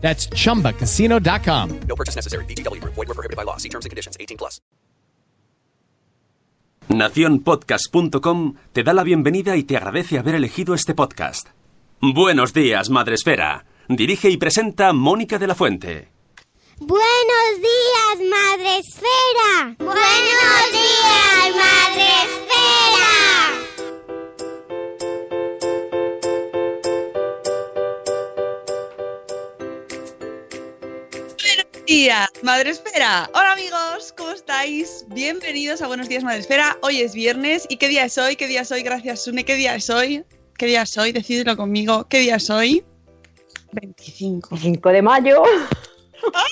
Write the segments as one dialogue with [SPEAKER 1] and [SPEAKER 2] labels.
[SPEAKER 1] That's chumbacasino.com.
[SPEAKER 2] No purchase necessary. VGW Group. Void were prohibited by law. See terms and conditions. 18 plus.
[SPEAKER 3] Naciónpodcast.com te da la bienvenida y te agradece haber elegido este podcast. Buenos días, Madre Esfera. Dirige y presenta Mónica de la Fuente.
[SPEAKER 4] Buenos días, Madre Esfera. Buenos días, Madre
[SPEAKER 5] días, Madre Esfera. Hola amigos, ¿cómo estáis? Bienvenidos a Buenos días, Madre Esfera. Hoy es viernes. ¿Y qué día es hoy? ¿Qué día es hoy? Gracias, Sune. ¿Qué día es hoy? ¿Qué día es hoy? Decídelo conmigo. ¿Qué día es hoy? 25.
[SPEAKER 6] 5 de mayo.
[SPEAKER 5] ¡Ah!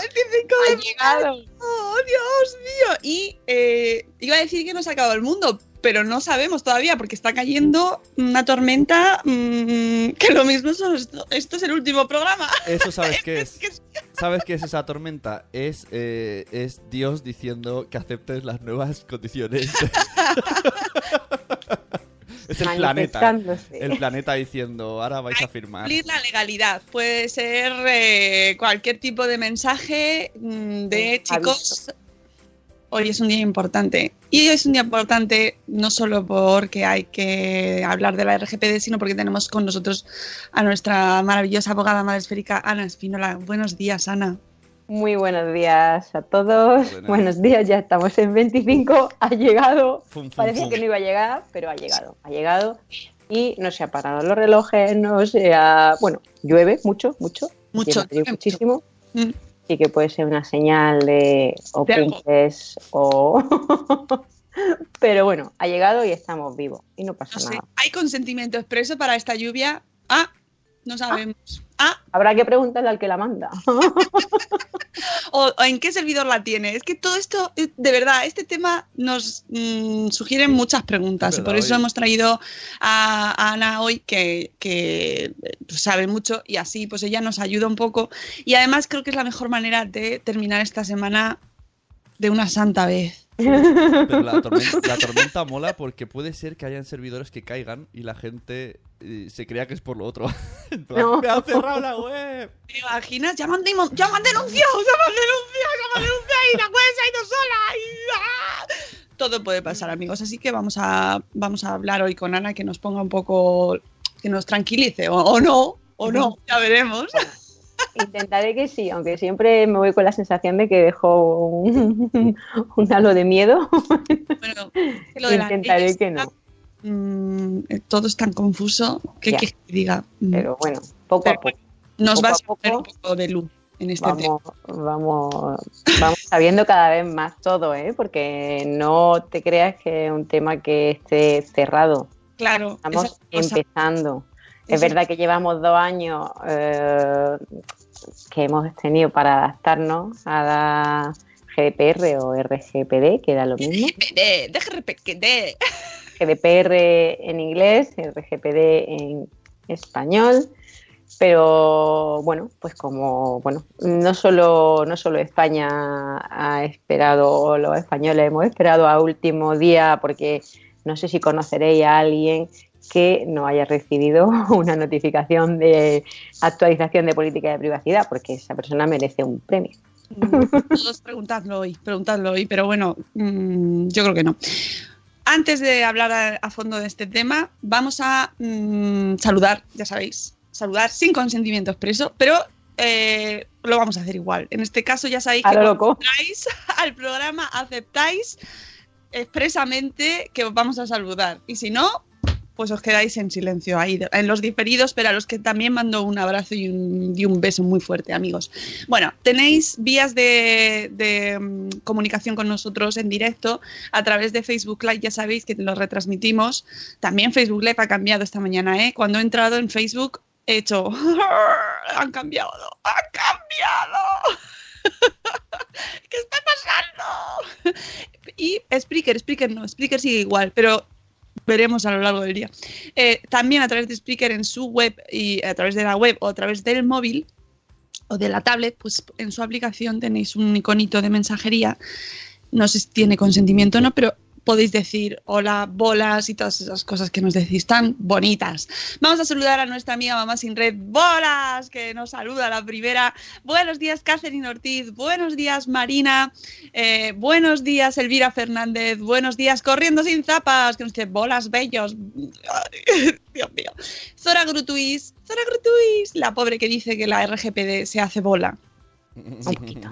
[SPEAKER 5] 25 de
[SPEAKER 6] Ha llegado.
[SPEAKER 5] mayo. ¡Oh, Dios mío! Y eh, iba a decir que no se ha acabado el mundo, pero no sabemos todavía porque está cayendo una tormenta mm, que lo mismo son esto, esto es el último programa.
[SPEAKER 7] Eso sabes qué es.
[SPEAKER 5] que
[SPEAKER 7] ¿Sabes qué es esa tormenta? Es, eh, es Dios diciendo que aceptes las nuevas condiciones. es el planeta. El planeta diciendo, ahora vais a firmar.
[SPEAKER 5] cumplir la legalidad. Puede ser eh, cualquier tipo de mensaje mm, de
[SPEAKER 6] Sí,
[SPEAKER 5] chicos. Hoy es un día importante. Y hoy es un día importante no solo porque hay que hablar de la RGPD, sino porque tenemos con nosotros a nuestra maravillosa abogada madre esférica, Ana Espínola. Buenos días, Ana.
[SPEAKER 6] Muy buenos días a todos.
[SPEAKER 7] Buenas.
[SPEAKER 6] Buenos días, ya estamos en 25. Ha llegado.
[SPEAKER 7] Fum, fum,
[SPEAKER 6] Parecía
[SPEAKER 7] fum.
[SPEAKER 6] que no iba a llegar, pero ha llegado. Ha llegado y no se ha parado los relojes, no se ha... Bueno, llueve mucho, mucho.
[SPEAKER 5] Mucho, llueve
[SPEAKER 6] muchísimo.
[SPEAKER 5] Mm.
[SPEAKER 6] Sí que puede ser una señal de o cumples o... pero bueno, ha llegado y estamos vivos y no pasa
[SPEAKER 5] No sé,
[SPEAKER 6] nada.
[SPEAKER 5] ¿hay consentimiento expreso para esta lluvia? Ah, no sabemos. Ah,
[SPEAKER 6] Habrá que preguntarle al que la manda.
[SPEAKER 5] o, o en qué servidor la tiene. Es que todo esto, eh, de verdad, este tema nos mm, sugiere muchas preguntas y por eso
[SPEAKER 7] oye.
[SPEAKER 5] hemos traído a, a Ana hoy que, que, eh, pues, sabe mucho y así pues ella nos ayuda un poco y además creo que es la mejor manera de terminar esta semana de una santa vez.
[SPEAKER 7] Pero la tormenta, la tormenta mola porque puede ser que hayan servidores que caigan y la gente eh, se crea que es por lo otro.
[SPEAKER 6] No.
[SPEAKER 7] ¡Me han cerrado la web!
[SPEAKER 5] ¿Te imaginas? Ya me han, demo- ya me han denunciado, ya me han denunciado, ya me han denunciado y la web se ha ido sola. y- ¡ah! Todo puede pasar, amigos. Así que vamos a, vamos a hablar hoy con Ana que nos ponga un poco, que nos tranquilice, o, o no, o no, ya veremos.
[SPEAKER 6] Intentaré que sí, aunque siempre me voy con la sensación de que dejo un, un halo de miedo.
[SPEAKER 5] Bueno, lo de
[SPEAKER 6] Intentaré que no.
[SPEAKER 5] mm, eh, todo es tan confuso que,
[SPEAKER 6] Ya.
[SPEAKER 5] que diga. mm,
[SPEAKER 6] Pero bueno, poco a poco.
[SPEAKER 5] nos va a poner un poco de luz en este tema.
[SPEAKER 6] Vamos, vamos, vamos sabiendo cada vez más todo, ¿eh? Porque no te creas que es un tema que esté cerrado.
[SPEAKER 5] Claro,
[SPEAKER 6] Estamos empezando. Es verdad que llevamos dos años eh, que hemos tenido para adaptarnos a la GDPR o RGPD, que era lo mismo.
[SPEAKER 5] Repetir.
[SPEAKER 6] GDPR en inglés, RGPD en español. Pero bueno, pues como bueno, no solo, no solo España ha esperado, los españoles hemos esperado a último día, porque no sé si conoceréis a alguien que no haya recibido una notificación de actualización de política de privacidad, porque esa persona merece un premio.
[SPEAKER 5] Todos preguntadlo hoy, preguntadlo hoy, pero bueno, mm, yo creo que no. Antes de hablar a, a fondo de este tema, vamos a mm, saludar, ya sabéis, saludar sin consentimiento expreso, pero eh, lo vamos a hacer igual. En este caso ya sabéis
[SPEAKER 6] A
[SPEAKER 5] que
[SPEAKER 6] lo loco.
[SPEAKER 5] entráis al programa aceptáis expresamente que os vamos a saludar. Y si no, pues os quedáis en silencio ahí, en los diferidos, pero a los que también mando un abrazo y un, beso muy fuerte, amigos. Bueno, tenéis vías de, de, mm, comunicación con nosotros en directo a través de Facebook Live, ya sabéis que lo retransmitimos. También Facebook Live ha cambiado esta mañana, ¿eh? Cuando he entrado en Facebook he hecho... Han cambiado, han cambiado. ¿Qué está pasando? Y Spreaker, Spreaker no, Spreaker sigue igual, pero veremos a lo largo del día. Eh, también a través de Spreaker en su web y a través de la web o a través del móvil o de la tablet, pues en su aplicación tenéis un iconito de mensajería. No sé si tiene consentimiento o no, pero podéis decir hola, bolas y todas esas cosas que nos decís tan bonitas. Vamos a saludar a nuestra amiga Mamá Sin Red, bolas, que nos saluda la primera. Buenos días, Catherine Ortiz. Buenos días, Marina. Eh, buenos días, Elvira Fernández. Buenos días, Corriendo Sin Zapas, que nos dice bolas bellos. Dios mío. Zora Grutuis. Zora Grutuis, la pobre que dice que la RGPD se hace bola.
[SPEAKER 6] Un poquito.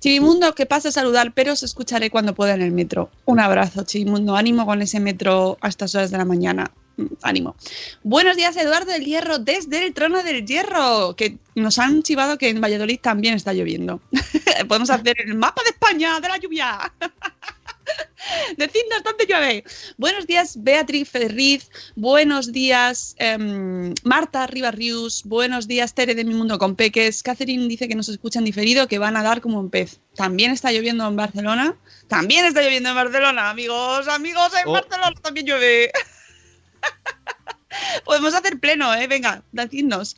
[SPEAKER 5] Chivimundo, que pasa a saludar, pero os escucharé cuando pueda en el metro. Un abrazo, Chivimundo. Ánimo con ese metro a estas horas de la mañana. Mm, Ánimo. Buenos días, Eduardo del Hierro, desde el trono del Hierro, que nos han chivado que en Valladolid también está lloviendo. Podemos hacer el mapa de España de la lluvia. Decidnos dónde llueve. Buenos días, Beatriz Ferriz. Buenos días, em, Marta Ribarrius. Buenos días, Tere de Mi Mundo con Peques. Catherine dice que nos escuchan diferido, que van a dar como un pez. También está lloviendo en Barcelona. También está lloviendo en Barcelona, amigos. Amigos, en
[SPEAKER 7] Oh.
[SPEAKER 5] Barcelona también llueve. Podemos hacer pleno, ¿eh? Venga, decidnos.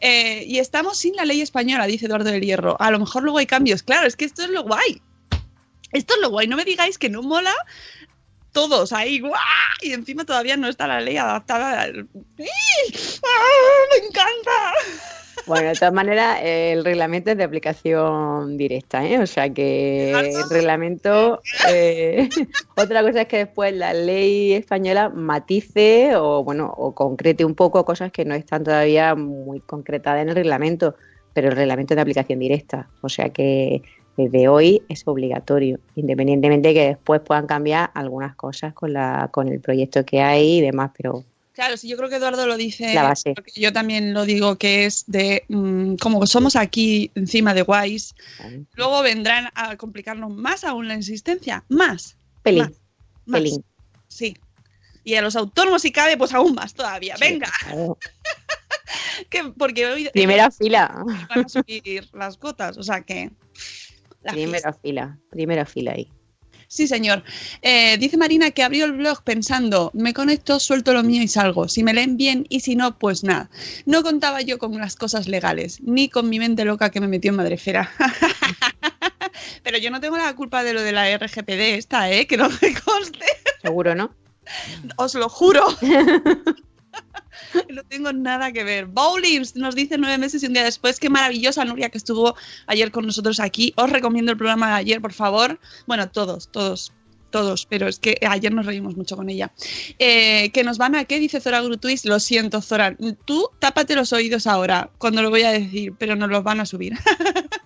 [SPEAKER 5] Eh, y estamos sin la ley española, dice Eduardo del Hierro. A lo mejor luego hay cambios. Claro, es que esto es lo guay. Esto es lo guay. No me digáis que no mola todos ahí. ¡guau! Y encima todavía no está la ley adaptada. al-. ¡Ah! ¡Me encanta!
[SPEAKER 6] Bueno, de todas maneras, el reglamento es de aplicación directa, ¿eh? O sea que el reglamento. eh, otra cosa es que después la ley española matice o, bueno, o concrete un poco cosas que no están todavía muy concretadas en el reglamento, pero el reglamento es de aplicación directa. O sea que desde hoy es obligatorio, independientemente de que después puedan cambiar algunas cosas con, la, con el proyecto que hay y demás, pero
[SPEAKER 5] Claro, sí, yo creo que Eduardo lo dice.
[SPEAKER 6] La base.
[SPEAKER 5] Yo también lo digo que es de. mm, como somos aquí encima de guays, luego vendrán a complicarnos más aún la existencia. Más.
[SPEAKER 6] pelín,
[SPEAKER 5] Más. más.
[SPEAKER 6] pelín.
[SPEAKER 5] Sí. Y a los autónomos, si cabe, pues aún más todavía. Venga.
[SPEAKER 6] Claro.
[SPEAKER 5] Que, porque hoy
[SPEAKER 6] Primera fila.
[SPEAKER 5] van a subir las cotas. O sea que.
[SPEAKER 6] Primera fila, primera fila ahí.
[SPEAKER 5] Sí, señor. Eh, dice Marina que abrió el blog pensando, me conecto, suelto lo mío y salgo. Si me leen bien y si no, pues nada. No contaba yo con las cosas legales, ni con mi mente loca que me metió en madrefera. Pero yo no tengo la culpa de lo de la RGPD esta, ¿eh? Que no me conste.
[SPEAKER 6] Seguro, ¿no?
[SPEAKER 5] Os lo juro. No tengo nada que ver. Bowlims nos dice nueve meses y un día después. Qué maravillosa Nuria que estuvo ayer con nosotros aquí. Os recomiendo el programa de ayer, por favor. Bueno, todos, todos, todos, pero es que ayer nos reímos mucho con ella. Eh, que nos van a qué, dice Zora Grutuis. Lo siento, Zora. Tú tápate los oídos ahora, cuando lo voy a decir, pero nos los van a subir.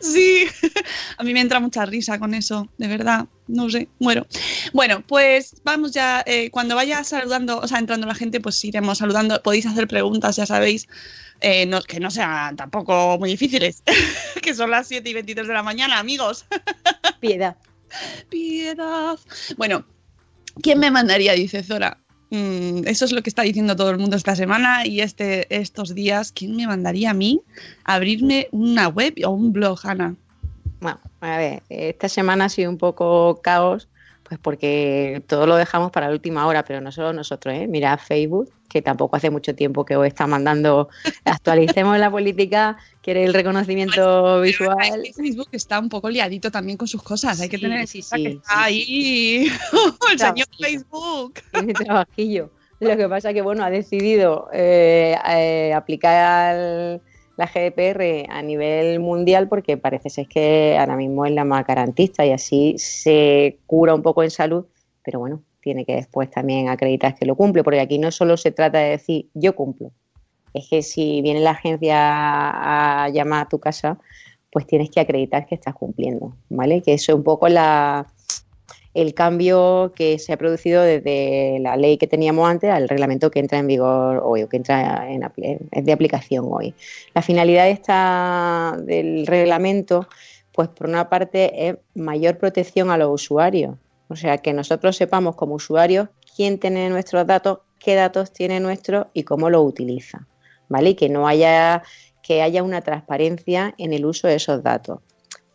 [SPEAKER 5] Sí, a mí me entra mucha risa con eso, de verdad, no sé, muero. Bueno, pues vamos ya, eh, cuando vaya saludando, o sea, entrando la gente, pues iremos saludando, podéis hacer preguntas, ya sabéis, eh, no- que no sean tampoco muy difíciles, que son las 7 y 23 de la mañana, amigos.
[SPEAKER 6] Piedad.
[SPEAKER 5] Piedad. Bueno, ¿quién me mandaría? Dice Zora. Mm, eso es lo que está diciendo todo el mundo esta semana y este, estos días. ¿Quién me mandaría a mí abrirme una web o un blog, Ana?
[SPEAKER 6] Bueno, a ver, esta semana ha sido un poco caos, pues porque todo lo dejamos para la última hora, pero no solo nosotros, ¿eh? Mira Facebook, que tampoco hace mucho tiempo que os está mandando, actualicemos la política, quiere el reconocimiento visual.
[SPEAKER 5] Facebook está un poco liadito también con sus cosas. Hay que tener en
[SPEAKER 6] sí, sí,
[SPEAKER 5] que
[SPEAKER 6] sí,
[SPEAKER 5] está ahí el señor. Facebook.
[SPEAKER 6] tiene trabajillo. Lo que pasa que, bueno, ha decidido eh, eh, aplicar la GDPR a nivel mundial porque parece ser que ahora mismo es la más garantista y así se cura un poco en salud, pero bueno, tiene que después también acreditar que lo cumple, porque aquí no solo se trata de decir yo cumplo, es que si viene la agencia a llamar a tu casa, pues tienes que acreditar que estás cumpliendo, ¿vale? Que eso es un poco la, el cambio que se ha producido desde la ley que teníamos antes al reglamento que entra en vigor hoy o que entra en, es de aplicación hoy. La finalidad esta, del reglamento, pues por una parte es mayor protección a los usuarios, o sea, que nosotros sepamos como usuarios quién tiene nuestros datos, qué datos tiene nuestro y cómo lo utiliza, ¿vale? Y que no haya que haya una transparencia en el uso de esos datos.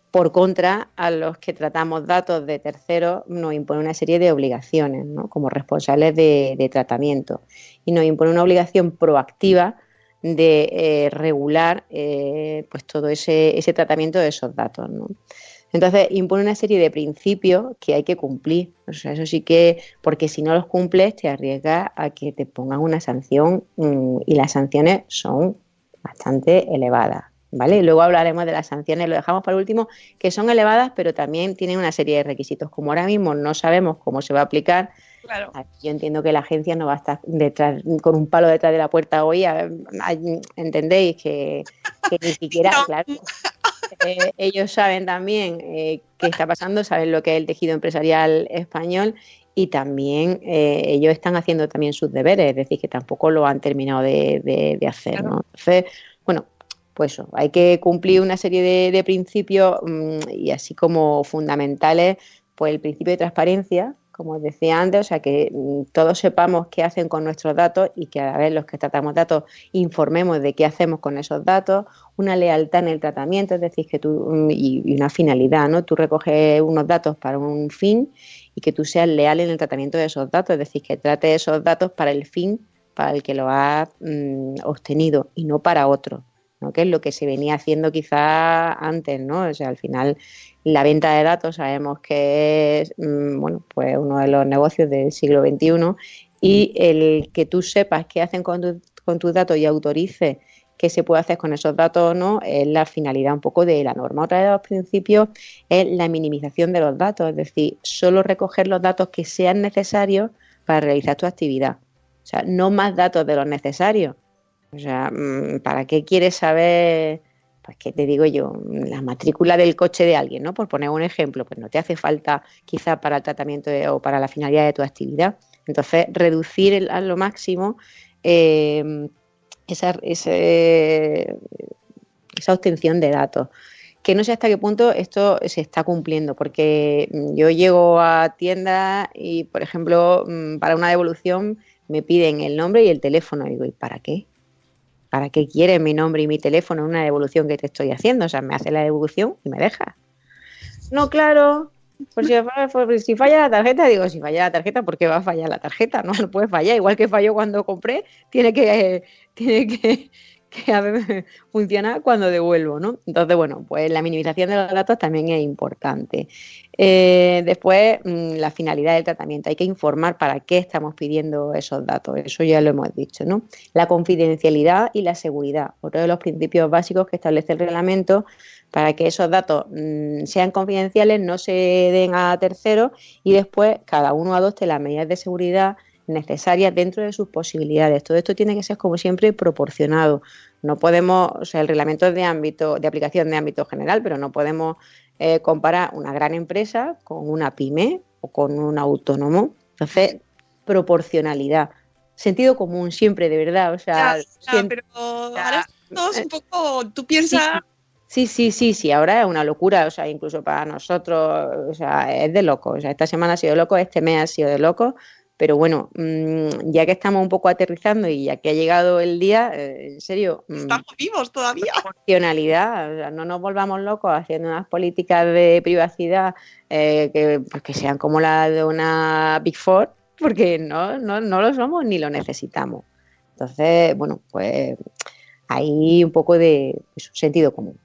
[SPEAKER 6] Por contra, a los que tratamos datos de terceros nos impone una serie de obligaciones, ¿no? como responsables de, tratamiento. Y nos impone una obligación proactiva de eh, regular eh, pues todo ese, ese, tratamiento de esos datos. ¿no? Entonces, impone una serie de principios que hay que cumplir. O sea, eso sí que, porque si no los cumples, te arriesgas a que te pongan una sanción mm, y las sanciones son bastante elevada. ¿Vale? Luego hablaremos de las sanciones, lo dejamos para último, que son elevadas, pero también tienen una serie de requisitos. Como ahora mismo no sabemos cómo se va a aplicar, yo entiendo que la agencia no va a estar detrás, con un palo detrás de la puerta hoy. ¿Entendéis? Que, ni siquiera, claro, eh, ellos saben también eh, qué está pasando, saben lo que es el tejido empresarial español y también eh, ellos están haciendo también sus deberes, es decir, que tampoco lo han terminado de, hacer. ¿no? Entonces, bueno, pues eso, hay que cumplir una serie de, principios mm, y así como fundamentales, pues el principio de transparencia, como decía antes, o sea, que mm, todos sepamos qué hacen con nuestros datos y que a la vez los que tratamos datos informemos de qué hacemos con esos datos, una lealtad en el tratamiento, es decir, que tú, mm, y, una finalidad, ¿no? Tú recoges unos datos para un fin y que tú seas leal en el tratamiento de esos datos, es decir, que trate esos datos para el fin para el que lo has mm, obtenido y no para otro, ¿no? que es lo que se venía haciendo quizá antes, ¿no? O sea, al final la venta de datos sabemos que es mm, bueno, pues uno de los negocios del siglo XXI y el que tú sepas qué hacen con, con tus datos y autorices qué se puede hacer con esos datos o no es la finalidad un poco de la norma. Otra de los principios es la minimización de los datos, es decir, solo recoger los datos que sean necesarios para realizar tu actividad. O sea, no más datos de los necesarios. O sea, mm, ¿para qué quieres saber, pues qué te digo yo, la matrícula del coche de alguien, ¿no? Por poner un ejemplo, pues no te hace falta quizá para el tratamiento o para la finalidad de tu actividad. Entonces, reducir a lo máximo eh, esa, esa obtención de datos. Que no sé hasta qué punto esto se está cumpliendo, porque mm, yo llego a tiendas y, por ejemplo, mm, para una devolución me piden el nombre y el teléfono. Y digo, ¿y para qué? ¿Para qué quiere mi nombre y mi teléfono en una devolución que te estoy haciendo? O sea, me hace la devolución y me deja. No, claro, por si, si, falla la tarjeta, digo, si falla la tarjeta, ¿por qué va a fallar la tarjeta? No, no puede fallar. Igual que falló cuando compré, tiene que, tiene que, que funcionar cuando devuelvo, ¿no? Entonces, bueno, pues la minimización de los datos también es importante. Eh, después, mm, la finalidad del tratamiento. Hay que informar para qué estamos pidiendo esos datos. Eso ya lo hemos dicho, ¿no? La confidencialidad y la seguridad. Otro de los principios básicos que establece el reglamento para que esos datos mm, sean confidenciales, no se den a terceros y después cada uno adopte las medidas de seguridad necesarias dentro de sus posibilidades. Todo esto tiene que ser, como siempre, proporcionado. No podemos, o sea, el reglamento es de ámbito, de aplicación de ámbito general, pero no podemos eh, comparar una gran empresa con una pyme o con un autónomo. Entonces, proporcionalidad. Sentido común siempre, de verdad. O sea,
[SPEAKER 5] pero ahora es un poco, tú piensas...
[SPEAKER 6] Sí, sí, sí, sí, ahora es una locura, o sea, incluso para nosotros, o sea, es de loco, o sea, esta semana ha sido de loco, este mes ha sido de loco, pero bueno, mm, ya que estamos un poco aterrizando y ya que ha llegado el día, eh, en serio...
[SPEAKER 5] Mm, estamos vivos todavía.
[SPEAKER 6] Proporcionalidad, o sea, no nos volvamos locos haciendo unas políticas de privacidad eh, que, pues, que sean como la de una Big Four, porque no, no, no lo somos ni lo necesitamos. Entonces, bueno, pues hay un poco de sentido común.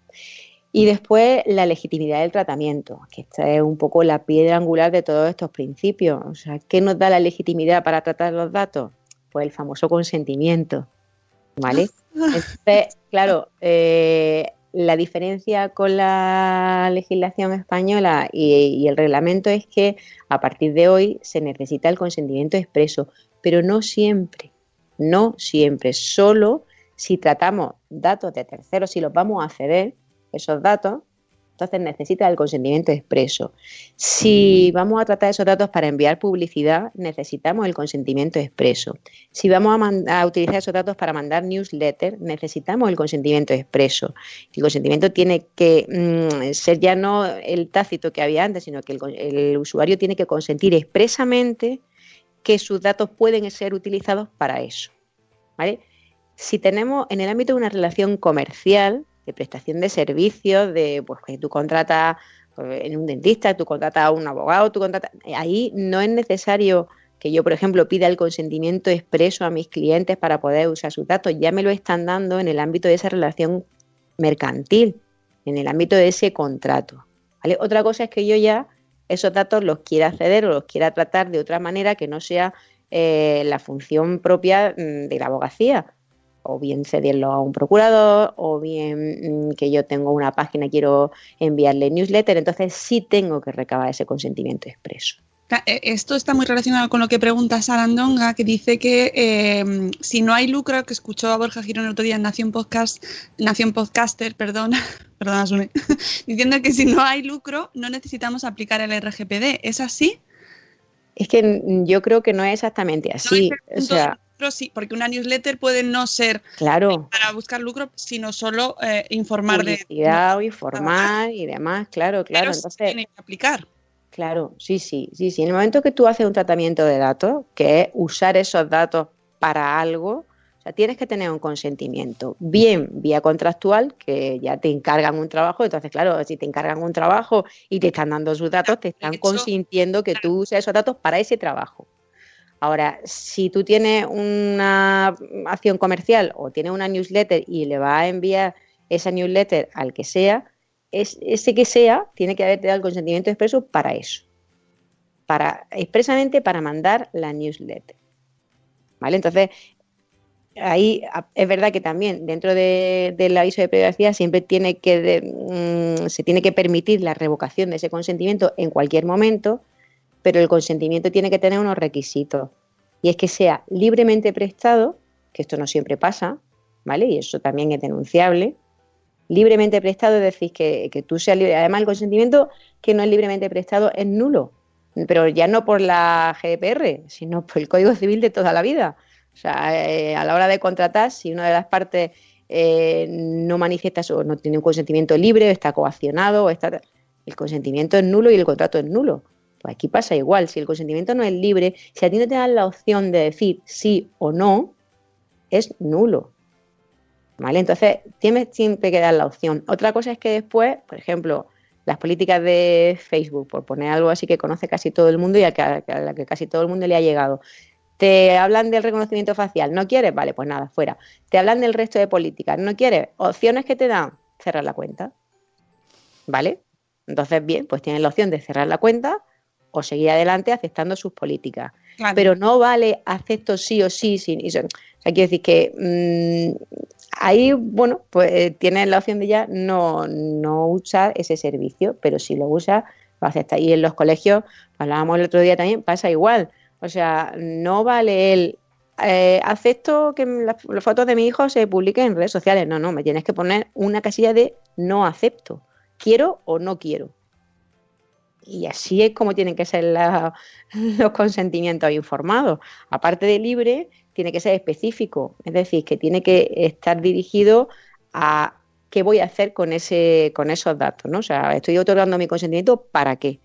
[SPEAKER 6] Y después la legitimidad del tratamiento, que esta es un poco la piedra angular de todos estos principios. O sea, ¿qué nos da la legitimidad para tratar los datos? Pues el famoso consentimiento. ¿Vale? Entonces, claro, eh, la diferencia con la legislación española y, el reglamento es que a partir de hoy se necesita el consentimiento expreso, pero no siempre, no siempre, solo si tratamos datos de terceros, si los vamos a ceder, esos datos, entonces necesita el consentimiento expreso. Si vamos a tratar esos datos para enviar publicidad, necesitamos el consentimiento expreso. Si vamos a, utilizar esos datos para mandar newsletter, necesitamos el consentimiento expreso. El consentimiento tiene que mm, ser ya no el tácito que había antes, sino que el, el usuario tiene que consentir expresamente que sus datos pueden ser utilizados para eso. ¿vale? Si tenemos en el ámbito de una relación comercial, de prestación de servicios, de pues que tú contratas pues, en un dentista, tú contratas a un abogado, tú contratas, ahí no es necesario que yo, por ejemplo, pida el consentimiento expreso a mis clientes para poder usar sus datos, ya me lo están dando en el ámbito de esa relación mercantil, en el ámbito de ese contrato. Otra cosa es que yo ya esos datos los quiera acceder o los quiera tratar de otra manera que no sea eh, la función propia mm, de la abogacía o bien cederlo a un procurador, o bien mm, que yo tengo una página y quiero enviarle newsletter, entonces sí tengo que recabar ese consentimiento expreso.
[SPEAKER 5] E, esto está muy relacionado con lo que pregunta Sarandonga, que dice que em, si no hay lucro, que escuchó a Borja Girón el otro día en Nación Podcast, Nación Podcaster, perdón, perdona, Sune, diciendo que si no hay lucro, no necesitamos aplicar el RGPD. ¿Es así?
[SPEAKER 6] Es que yo creo que no es exactamente así. o sea,
[SPEAKER 5] sí, porque una newsletter puede no ser
[SPEAKER 6] claro.
[SPEAKER 5] para buscar lucro, sino solo eh, informar
[SPEAKER 6] Publicidad, de o informar y demás, claro, claro.
[SPEAKER 5] Entonces tiene que aplicar.
[SPEAKER 6] Claro, sí, sí, sí, sí. En el momento que tú haces un tratamiento de datos, que es usar esos datos para algo, o sea, tienes que tener un consentimiento, bien vía contractual, que ya te encargan un trabajo, entonces, claro, si te encargan un trabajo y te están dando sus datos, te están consintiendo que tú uses esos datos para ese trabajo. Ahora, si tú tienes una acción comercial o tienes una newsletter y le vas a enviar esa newsletter al que sea, ese que sea tiene que haberte dado el consentimiento expreso para eso. Para, expresamente para mandar la newsletter. ¿Vale? Entonces, ahí es verdad que también dentro del aviso de privacidad siempre tiene que mm, se tiene que permitir la revocación de ese consentimiento en cualquier momento pero el consentimiento tiene que tener unos requisitos. Y es que sea libremente prestado, que esto no siempre pasa, ¿vale? Y eso también es denunciable. Libremente prestado es decir, que, que tú seas libre. Además, el consentimiento que no es libremente prestado es nulo, pero ya no por la GDPR, sino por el Código Civil de toda la vida. O sea, eh, a la hora de contratar, si una de las partes eh, no manifiesta o no tiene un consentimiento libre, está coaccionado, está, el consentimiento es nulo y el contrato es nulo. Pues aquí pasa igual, si el consentimiento no es libre, si a ti no te dan la opción de decir sí o no, es nulo. ¿Vale? Entonces, tienes siempre que dar la opción. Otra cosa es que después, por ejemplo, las políticas de Facebook, por poner algo así que conoce casi todo el mundo y a, la que casi todo el mundo le ha llegado. Te hablan del reconocimiento facial, ¿no quieres? Vale, pues nada, fuera. Te hablan del resto de políticas, ¿no quieres? Opciones que te dan, cerrar la cuenta. ¿Vale? Entonces, bien, pues tienes la opción de cerrar la cuenta o seguir adelante aceptando sus políticas. Pero no vale acepto sí o sí. sí o sea, quiero decir que mm, ahí, bueno, pues eh, tienes la opción de ya no, no usar ese servicio, pero si lo usa, lo acepta. Y en los colegios, hablábamos el otro día también, pasa igual. O sea, no vale el eh, acepto que las, las fotos de mi hijo se publiquen en redes sociales. No, no, me tienes que poner una casilla de no acepto. Quiero o no quiero y así es como tienen que ser los consentimientos informados. Aparte de libre, tiene que ser específico, es decir, que tiene que estar dirigido a qué voy a hacer con, ese, con esos datos. ¿no? O sea, estoy otorgando mi consentimiento para qué.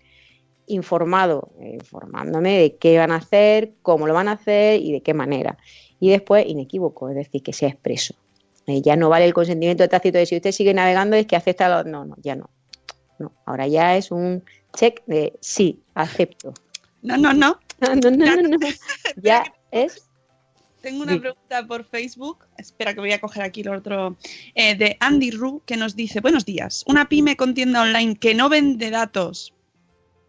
[SPEAKER 6] Informado, informándome de qué van a hacer, cómo lo van a hacer y de qué manera. Y después, inequívoco, es decir, que sea expreso. Eh, ya no vale el consentimiento tácito de si usted sigue navegando es que acepta los... No, no, ya no. No, ahora ya es un check de sí, acepto.
[SPEAKER 5] No, no, no.
[SPEAKER 6] No, no, no, no. Ya es.
[SPEAKER 5] Tengo una pregunta por Facebook. Espera que voy a coger aquí el otro. Eh, de Andy Ru, que nos dice: Buenos días. Una pyme con tienda online que no vende datos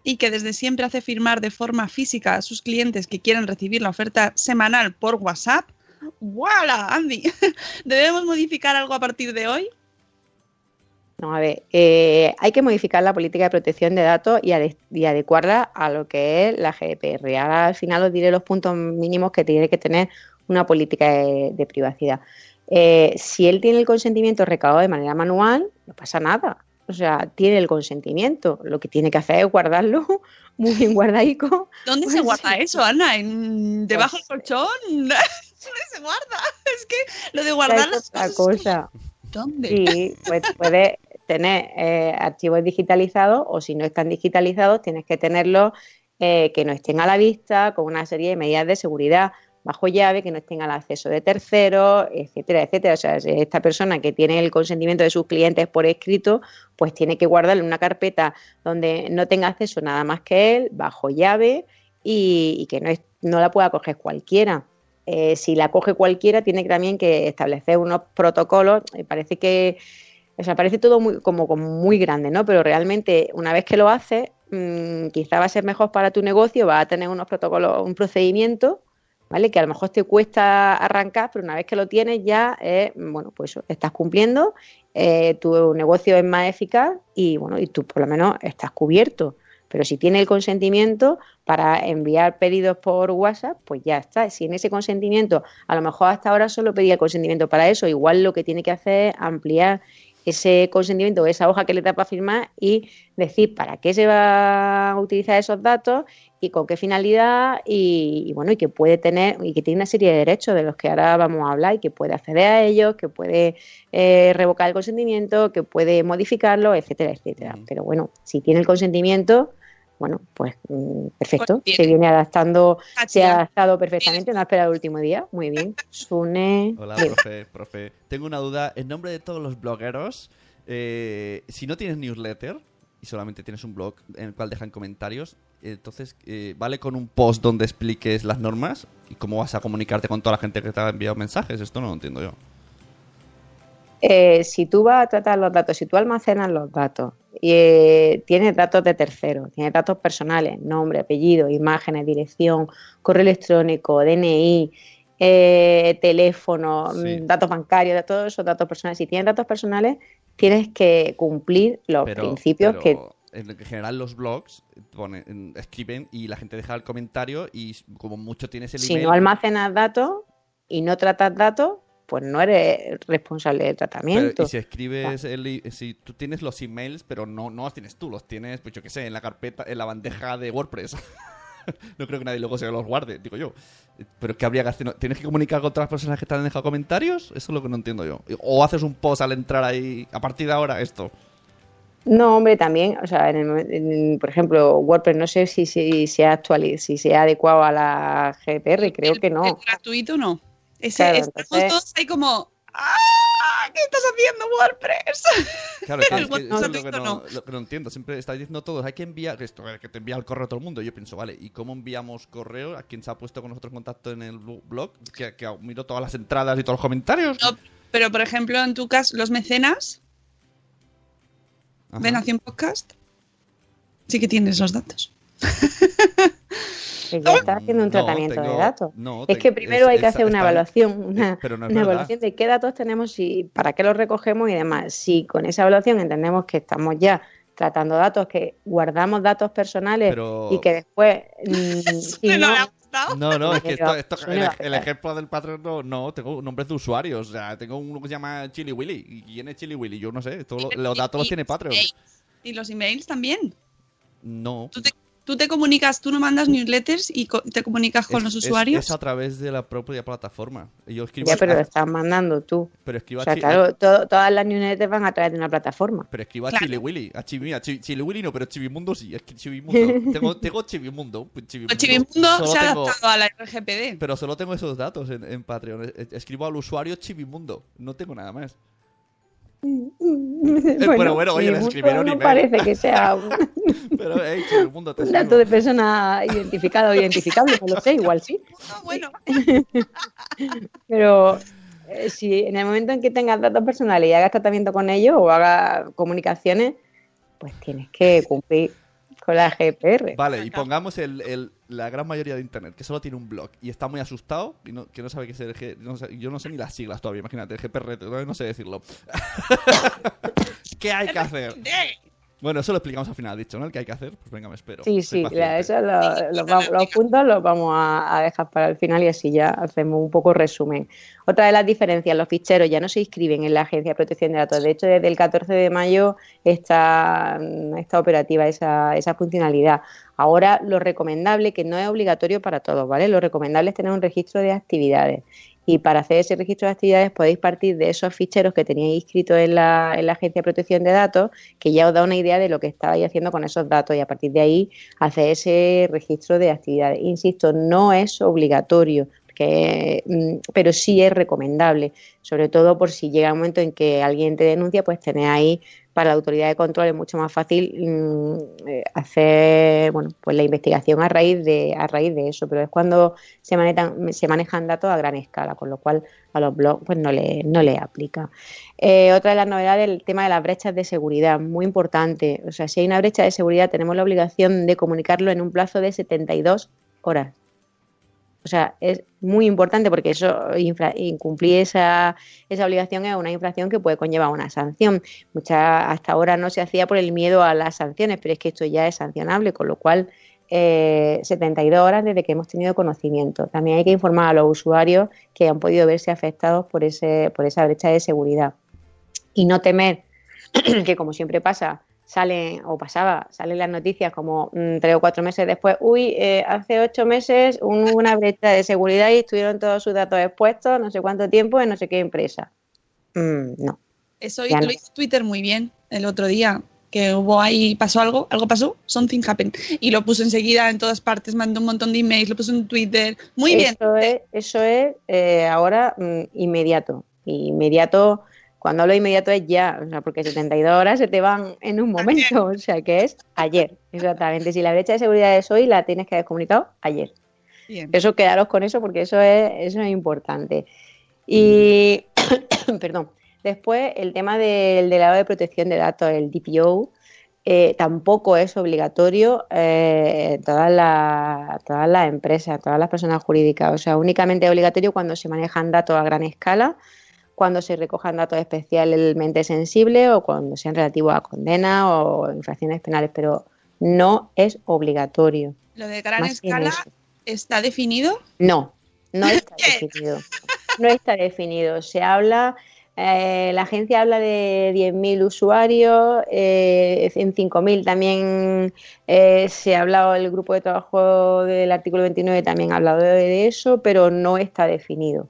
[SPEAKER 5] y que desde siempre hace firmar de forma física a sus clientes que quieren recibir la oferta semanal por WhatsApp. ¡Wala, Andy! ¿Debemos modificar algo a partir de hoy?
[SPEAKER 6] No, a ver, eh, hay que modificar la política de protección de datos y, adecuarla a lo que es la GDPR. Ahora al final os diré los puntos mínimos que tiene que tener una política de, privacidad. Eh, si él tiene el consentimiento recabado de manera manual, no pasa nada. O sea, tiene el consentimiento. Lo que tiene que hacer es guardarlo muy bien guardadico.
[SPEAKER 5] ¿Dónde se guarda eso, Ana? ¿En- ¿Debajo del colchón? ¿Dónde se guarda? Es que lo de guardar las cosas-
[SPEAKER 6] cosa.
[SPEAKER 5] ¿Dónde?
[SPEAKER 6] Sí, pues puedes tener eh, archivos digitalizados o si no están digitalizados tienes que tenerlos eh, que no estén a la vista con una serie de medidas de seguridad bajo llave, que no estén al acceso de terceros, etcétera, etcétera. O sea, esta persona que tiene el consentimiento de sus clientes por escrito, pues tiene que guardarlo en una carpeta donde no tenga acceso nada más que él, bajo llave y, que no, es- no la pueda coger cualquiera. Eh, si la coge cualquiera, tiene también que establecer unos protocolos. Me parece que, o sea, parece todo muy, como, como muy grande, ¿no? Pero realmente, una vez que lo haces, mm, quizá va a ser mejor para tu negocio, va a tener unos protocolos, un procedimiento, ¿vale? Que a lo mejor te cuesta arrancar, pero una vez que lo tienes ya, eh, bueno, pues estás cumpliendo, eh, tu negocio es más eficaz y, bueno, y tú por lo menos estás cubierto. Pero si tiene el consentimiento para enviar pedidos por WhatsApp, pues ya está. Si en ese consentimiento, a lo mejor hasta ahora solo pedía consentimiento para eso, igual lo que tiene que hacer es ampliar ese consentimiento, esa hoja que le da para firmar y decir para qué se va a utilizar esos datos y con qué finalidad y, y bueno, y que puede tener y que tiene una serie de derechos de los que ahora vamos a hablar y que puede acceder a ellos, que puede eh, revocar el consentimiento, que puede modificarlo, etcétera, etcétera. Pero bueno, si tiene el consentimiento, bueno, pues mm, perfecto,
[SPEAKER 5] Pues
[SPEAKER 6] se
[SPEAKER 5] bien.
[SPEAKER 6] viene adaptando, se ha adaptado perfectamente, no ha esperado el último día, muy bien. Sune,
[SPEAKER 7] Hola,
[SPEAKER 6] bien.
[SPEAKER 7] profe, profe. Tengo una duda. En nombre de todos los blogueros, eh, si no tienes newsletter y solamente tienes un blog en el cual dejan comentarios, entonces, eh, ¿vale con un post donde expliques las normas y cómo vas a comunicarte con toda la gente que te ha enviado mensajes? Esto no lo entiendo yo.
[SPEAKER 6] Eh, si tú vas a tratar los datos, si tú almacenas los datos eh, tienes datos de terceros, tienes datos personales, nombre, apellido, imágenes, dirección, correo electrónico, DNI, eh, teléfono,
[SPEAKER 7] Sí.
[SPEAKER 6] mm, datos bancarios, todos esos datos personales. Si tienes datos personales, tienes que cumplir los
[SPEAKER 7] Pero,
[SPEAKER 6] principios que
[SPEAKER 7] en general los blogs ponen- escriben y la gente deja el comentario y como mucho tienes el
[SPEAKER 6] si
[SPEAKER 7] email.
[SPEAKER 6] no almacenas datos y no tratas datos, pues no eres responsable del
[SPEAKER 7] Pero,
[SPEAKER 6] tratamiento.
[SPEAKER 7] y si escribes, el, si tú tienes los emails, pero no, no los tienes tú, los tienes, pues yo qué sé, en la carpeta, en la bandeja de WordPress. no creo que nadie luego se los guarde, digo yo. Pero ¿qué habría que hacer? ¿No- ¿Tienes que comunicar con otras personas que te han dejado comentarios? Eso es lo que no entiendo yo. O haces un post al entrar ahí, a partir de ahora, esto.
[SPEAKER 6] No, hombre, también, o sea, en el en- por ejemplo, WordPress, no sé si, si, se ha actuali- si se ha adecuado a la GDPR, creo
[SPEAKER 5] El-
[SPEAKER 6] que no.
[SPEAKER 5] el gratuito no. Ese,
[SPEAKER 6] Claro,
[SPEAKER 5] estamos
[SPEAKER 6] entonces-
[SPEAKER 5] todos ahí como. ¡Ah! ¿Qué estás haciendo, WordPress?
[SPEAKER 7] Claro, es que,
[SPEAKER 5] El
[SPEAKER 7] es que eso es
[SPEAKER 5] WhatsApp
[SPEAKER 7] lo que, no,
[SPEAKER 5] no.
[SPEAKER 7] lo que no entiendo. Siempre estáis diciendo todos, hay que enviar esto, que te envía el correo a todo el mundo. Yo pienso, vale, ¿y cómo enviamos correo a quien se ha puesto con nosotros en contacto en el blo- blog? Que, que miro todas las entradas y todos los comentarios.
[SPEAKER 5] No, pero por ejemplo, en tu caso, los mecenas
[SPEAKER 7] Ajá.
[SPEAKER 5] de Nación Podcast sí que tienes los datos.
[SPEAKER 6] Que ya está haciendo un
[SPEAKER 7] No,
[SPEAKER 6] tratamiento
[SPEAKER 7] tengo-
[SPEAKER 6] de datos.
[SPEAKER 7] no,
[SPEAKER 6] es
[SPEAKER 7] tengo-
[SPEAKER 6] que primero
[SPEAKER 7] es-
[SPEAKER 6] hay que hacer una
[SPEAKER 7] está-
[SPEAKER 6] evaluación, una,
[SPEAKER 7] pero no es
[SPEAKER 6] una
[SPEAKER 7] verdad.
[SPEAKER 6] evaluación de qué datos tenemos y para qué los recogemos y demás. Si con esa evaluación entendemos que estamos ya tratando datos, que guardamos datos personales
[SPEAKER 7] Pero-
[SPEAKER 6] y que después, mm, si
[SPEAKER 5] no,
[SPEAKER 6] no.
[SPEAKER 7] No, no, es que esto, el, ejemplo del patrón no, no, tengo nombres de usuarios. O sea, tengo uno que se llama Chili Willy. ¿Y quién es Chili Willy? Yo no sé. esto lo- los datos los tiene Patreon.
[SPEAKER 5] Y los emails también.
[SPEAKER 7] No.
[SPEAKER 5] Tú te, tú te comunicas, tú no mandas newsletters y co- te comunicas con
[SPEAKER 7] Es-
[SPEAKER 5] los
[SPEAKER 7] es-
[SPEAKER 5] usuarios.
[SPEAKER 7] Es, a través de la propia plataforma. Yo escribo,
[SPEAKER 6] ya, pero lo
[SPEAKER 7] a,
[SPEAKER 6] estás mandando tú.
[SPEAKER 7] pero escribo
[SPEAKER 6] O
[SPEAKER 7] a
[SPEAKER 6] sea,
[SPEAKER 7] Chi-
[SPEAKER 6] claro, to- todas las newsletters van a través de una plataforma.
[SPEAKER 7] Pero escribo a
[SPEAKER 5] Claro.
[SPEAKER 7] Chili Willy. A Chibi, a Chi- Chili Willy no, pero Chivimundo sí. Es que Chivimundo. tengo, tengo Chivimundo. pues Chivimundo.
[SPEAKER 5] El Chivimundo se ha
[SPEAKER 7] tengo-
[SPEAKER 5] adaptado a la RGPD.
[SPEAKER 7] Pero solo tengo esos datos en, en Patreon. Es- Escribo al usuario Chivimundo. No tengo nada más. pero bueno, oye, le
[SPEAKER 6] mundo
[SPEAKER 7] escribieron
[SPEAKER 6] no
[SPEAKER 7] email.
[SPEAKER 6] parece que sea un,
[SPEAKER 7] Pero, hey, Chivimundo, te
[SPEAKER 6] un dato de persona identificada o identificable, no lo sé, igual sí.
[SPEAKER 5] Bueno,
[SPEAKER 6] Pero eh, si en el momento en que tengas datos personales y hagas tratamiento con ellos o hagas comunicaciones, pues tienes que cumplir con la GDPR.
[SPEAKER 7] Vale, y pongamos el, el- la gran mayoría de internet que solo tiene un blog y está muy asustado y no, que no sabe qué es el G, no sé- yo no sé ni las siglas todavía, imagínate, el GPR, no sé decirlo. ¿Qué hay que hacer? Bueno, eso lo explicamos al final, dicho, ¿no? El que hay que hacer. Pues venga, me espero.
[SPEAKER 6] Sí,
[SPEAKER 7] Soy
[SPEAKER 6] sí, la- eso lo- lo vamos- los puntos los vamos a, a dejar para el final y así ya hacemos un poco resumen. Otra de las diferencias, los ficheros ya no se inscriben en la Agencia de Protección de Datos. De hecho, desde el 14 de mayo está, está operativa esa, esa funcionalidad. Ahora, lo recomendable, que no es obligatorio para todos, ¿vale? Lo recomendable es tener un registro de actividades. Y para hacer ese registro de actividades podéis partir de esos ficheros que teníais inscritos en la, en la Agencia de Protección de Datos, que ya os da una idea de lo que estabais haciendo con esos datos y a partir de ahí hacer ese registro de actividades. Insisto, no es obligatorio, que, mm, pero sí es recomendable, sobre todo por si llega un momento en que alguien te denuncia, pues tener ahí para la autoridad de control es mucho más fácil mm, eh, hacer bueno pues la investigación a raíz de a raíz de eso pero es cuando se manejan se manejan datos a gran escala con lo cual a los blogs pues no le no le aplica. Eh, otra de las novedades el tema de las brechas de seguridad muy importante. O sea si hay una brecha de seguridad tenemos la obligación de comunicarlo en un plazo de 72 horas o sea, es muy importante porque eso incumplir esa, esa obligación es una infracción que puede conllevar una sanción. Mucha, hasta ahora no se hacía por el miedo a las sanciones, pero es que esto ya es sancionable, con lo cual eh, 72 horas desde que hemos tenido conocimiento. También hay que informar a los usuarios que han podido verse afectados por, ese, por esa brecha de seguridad. Y no temer que, como siempre pasa, salen o pasaba, salen las noticias como mm, tres o cuatro meses después, uy, eh, hace ocho meses hubo una brecha de seguridad y estuvieron todos sus datos expuestos, no sé cuánto tiempo, en no sé qué empresa. Mm, no.
[SPEAKER 5] Eso lo
[SPEAKER 6] no.
[SPEAKER 5] hizo Twitter muy bien el otro día, que hubo ahí, pasó algo, algo pasó, something happened. Y lo puso enseguida en todas partes, mandó un montón de emails, lo puso en Twitter. Muy bien.
[SPEAKER 6] Eso es, eso es eh, ahora mm, inmediato. Inmediato, cuando hablo de inmediato es ya, o sea, porque 72 horas se te van en un momento, o sea, que es ayer, exactamente. Si la brecha de seguridad es hoy, la tienes que haber comunicado ayer.
[SPEAKER 5] Bien.
[SPEAKER 6] Eso quedaros con eso porque eso es, eso es importante. Y, perdón, después el tema del delegado de protección de datos, el DPO, eh, tampoco es obligatorio eh, en todas las todas las empresas, todas las personas jurídicas. O sea, únicamente es obligatorio cuando se manejan datos a gran escala, cuando se recojan datos especialmente sensibles o cuando sean relativos a condenas o infracciones penales, pero no es obligatorio.
[SPEAKER 5] Lo de gran
[SPEAKER 6] Más
[SPEAKER 5] escala está definido.
[SPEAKER 6] No, no está definido. No está definido. Se habla, eh, la agencia habla de 10.000 usuarios, eh, en 5.000 también eh, se ha hablado, el grupo de trabajo del artículo 29 también ha hablado de eso, pero no está definido.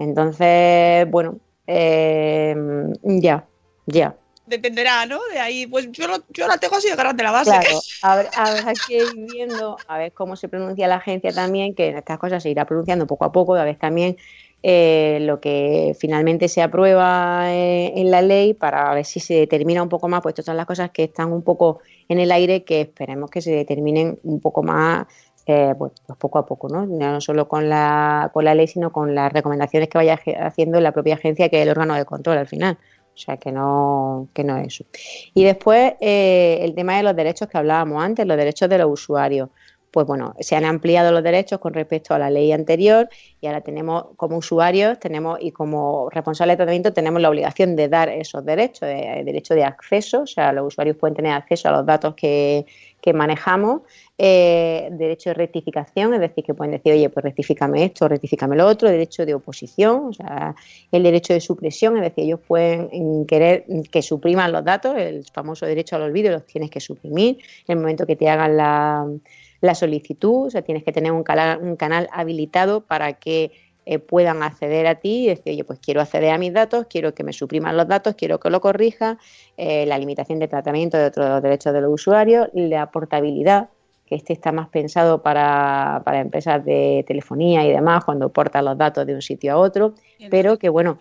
[SPEAKER 6] Entonces, bueno, eh, ya, ya.
[SPEAKER 5] Dependerá, ¿no? De ahí, pues yo, lo- yo la tengo así de grande la base.
[SPEAKER 6] Claro, habrá, que ir viendo a ver cómo se pronuncia la agencia también, que en estas cosas se irá pronunciando poco a poco, a ver también eh, lo que finalmente se aprueba eh, en la ley para ver si se determina un poco más, pues estas son las cosas que están un poco en el aire, que esperemos que se determinen un poco más, eh, pues, pues poco a poco, ¿no? No solo con la, con la ley, sino con las recomendaciones que vaya haciendo la propia agencia, que es el órgano de control al final. O sea, que no, que no es eso. Y después eh, el tema de los derechos que hablábamos antes, los derechos de los usuarios. Pues bueno, se han ampliado los derechos con respecto a la ley anterior y ahora tenemos como usuarios tenemos y como responsables de tratamiento tenemos la obligación de dar esos derechos, eh, el derecho de acceso, o sea, los usuarios pueden tener acceso a los datos que, que manejamos, eh, derecho de rectificación, es decir, que pueden decir, oye, pues rectifícame esto, rectifícame lo otro, derecho de oposición, o sea, el derecho de supresión, es decir, ellos pueden querer que supriman los datos, el famoso derecho al olvido, los tienes que suprimir en el momento que te hagan la, la solicitud, o sea, tienes que tener un canal, un canal habilitado para que eh, puedan acceder a ti y decir, oye, pues quiero acceder a mis datos, quiero que me supriman los datos, quiero que lo corrija, eh, la limitación de tratamiento de otros derechos de los usuarios, la portabilidad, que este está más pensado para, para empresas de telefonía y demás, cuando portan los datos de un sitio a otro, pero que bueno,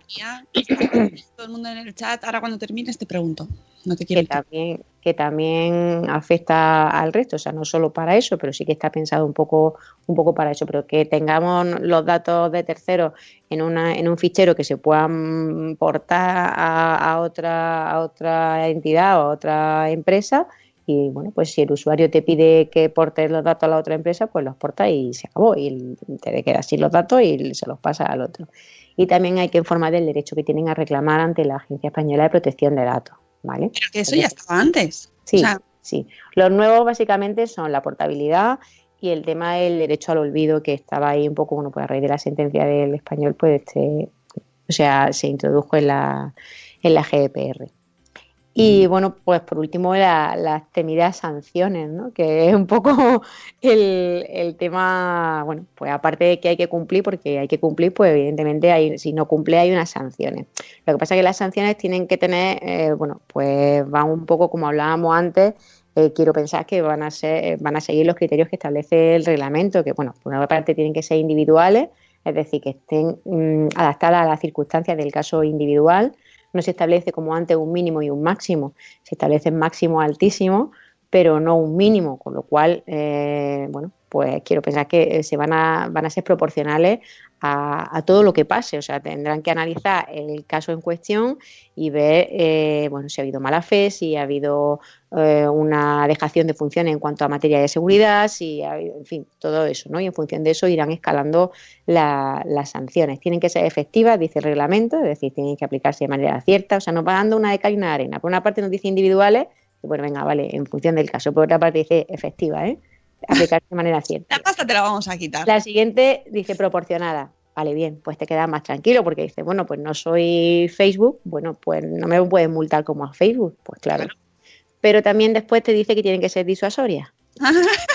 [SPEAKER 5] todo el mundo en el chat. Ahora cuando termines te pregunto. No te
[SPEAKER 6] que
[SPEAKER 5] quiero.
[SPEAKER 6] también, que también afecta al resto, o sea, no solo para eso, pero sí que está pensado un poco, un poco para eso, pero que tengamos los datos de terceros en una, en un fichero que se puedan portar a, otra, a otra entidad o a otra empresa. Y bueno, pues si el usuario te pide que portes los datos a la otra empresa, pues los porta y se acabó. Y te quedas sin los datos y se los pasa al otro. Y también hay que informar del derecho que tienen a reclamar ante la Agencia Española de Protección de Datos. ¿Vale?
[SPEAKER 5] Pero que eso ya estaba antes.
[SPEAKER 6] Sí,
[SPEAKER 5] O sea,
[SPEAKER 6] sí. Los nuevos básicamente son la portabilidad y el tema del derecho al olvido que estaba ahí un poco, bueno, pues a raíz de la sentencia del español, pues este, o sea, se introdujo en la, en la GDPR. Y bueno, pues por último la- las temidas sanciones, ¿no? Que es un poco el, el tema, bueno, pues aparte de que hay que cumplir, porque hay que cumplir, pues evidentemente hay, si no cumple hay unas sanciones. Lo que pasa es que las sanciones tienen que tener, eh, bueno, pues van un poco como hablábamos antes, eh, quiero pensar que van a ser, eh, van a seguir los criterios que establece el reglamento, que bueno, por una parte tienen que ser individuales, es decir, que estén mm, adaptadas a las circunstancias del caso individual. No se establece como antes un mínimo y un máximo, se establecen máximos altísimos, pero no un mínimo, con lo cual, eh, bueno, pues quiero pensar que eh, se van a, van a ser proporcionales a, a todo lo que pase, o sea, tendrán que analizar el caso en cuestión y ver, eh, bueno, si ha habido mala fe, si ha habido eh, una dejación de funciones en cuanto a materia de seguridad, si ha habido, en fin, todo eso, ¿no? Y en función de eso irán escalando la- las sanciones. Tienen que ser efectivas, dice el reglamento, es decir, tienen que aplicarse de manera cierta, o sea, nos va una de cal y una de arena. Por una parte nos dice individuales, y bueno, venga, vale, en función del caso. Por otra parte dice efectiva, ¿eh? Aplicarse de manera cierta.
[SPEAKER 5] la pasta te la vamos a quitar.
[SPEAKER 6] La siguiente dice proporcionada. Vale, bien, pues te quedas más tranquilo porque dice, bueno, pues no soy Facebook, bueno, pues no me pueden multar como a Facebook, pues claro. Pero también después te dice que tienen que ser disuasorias.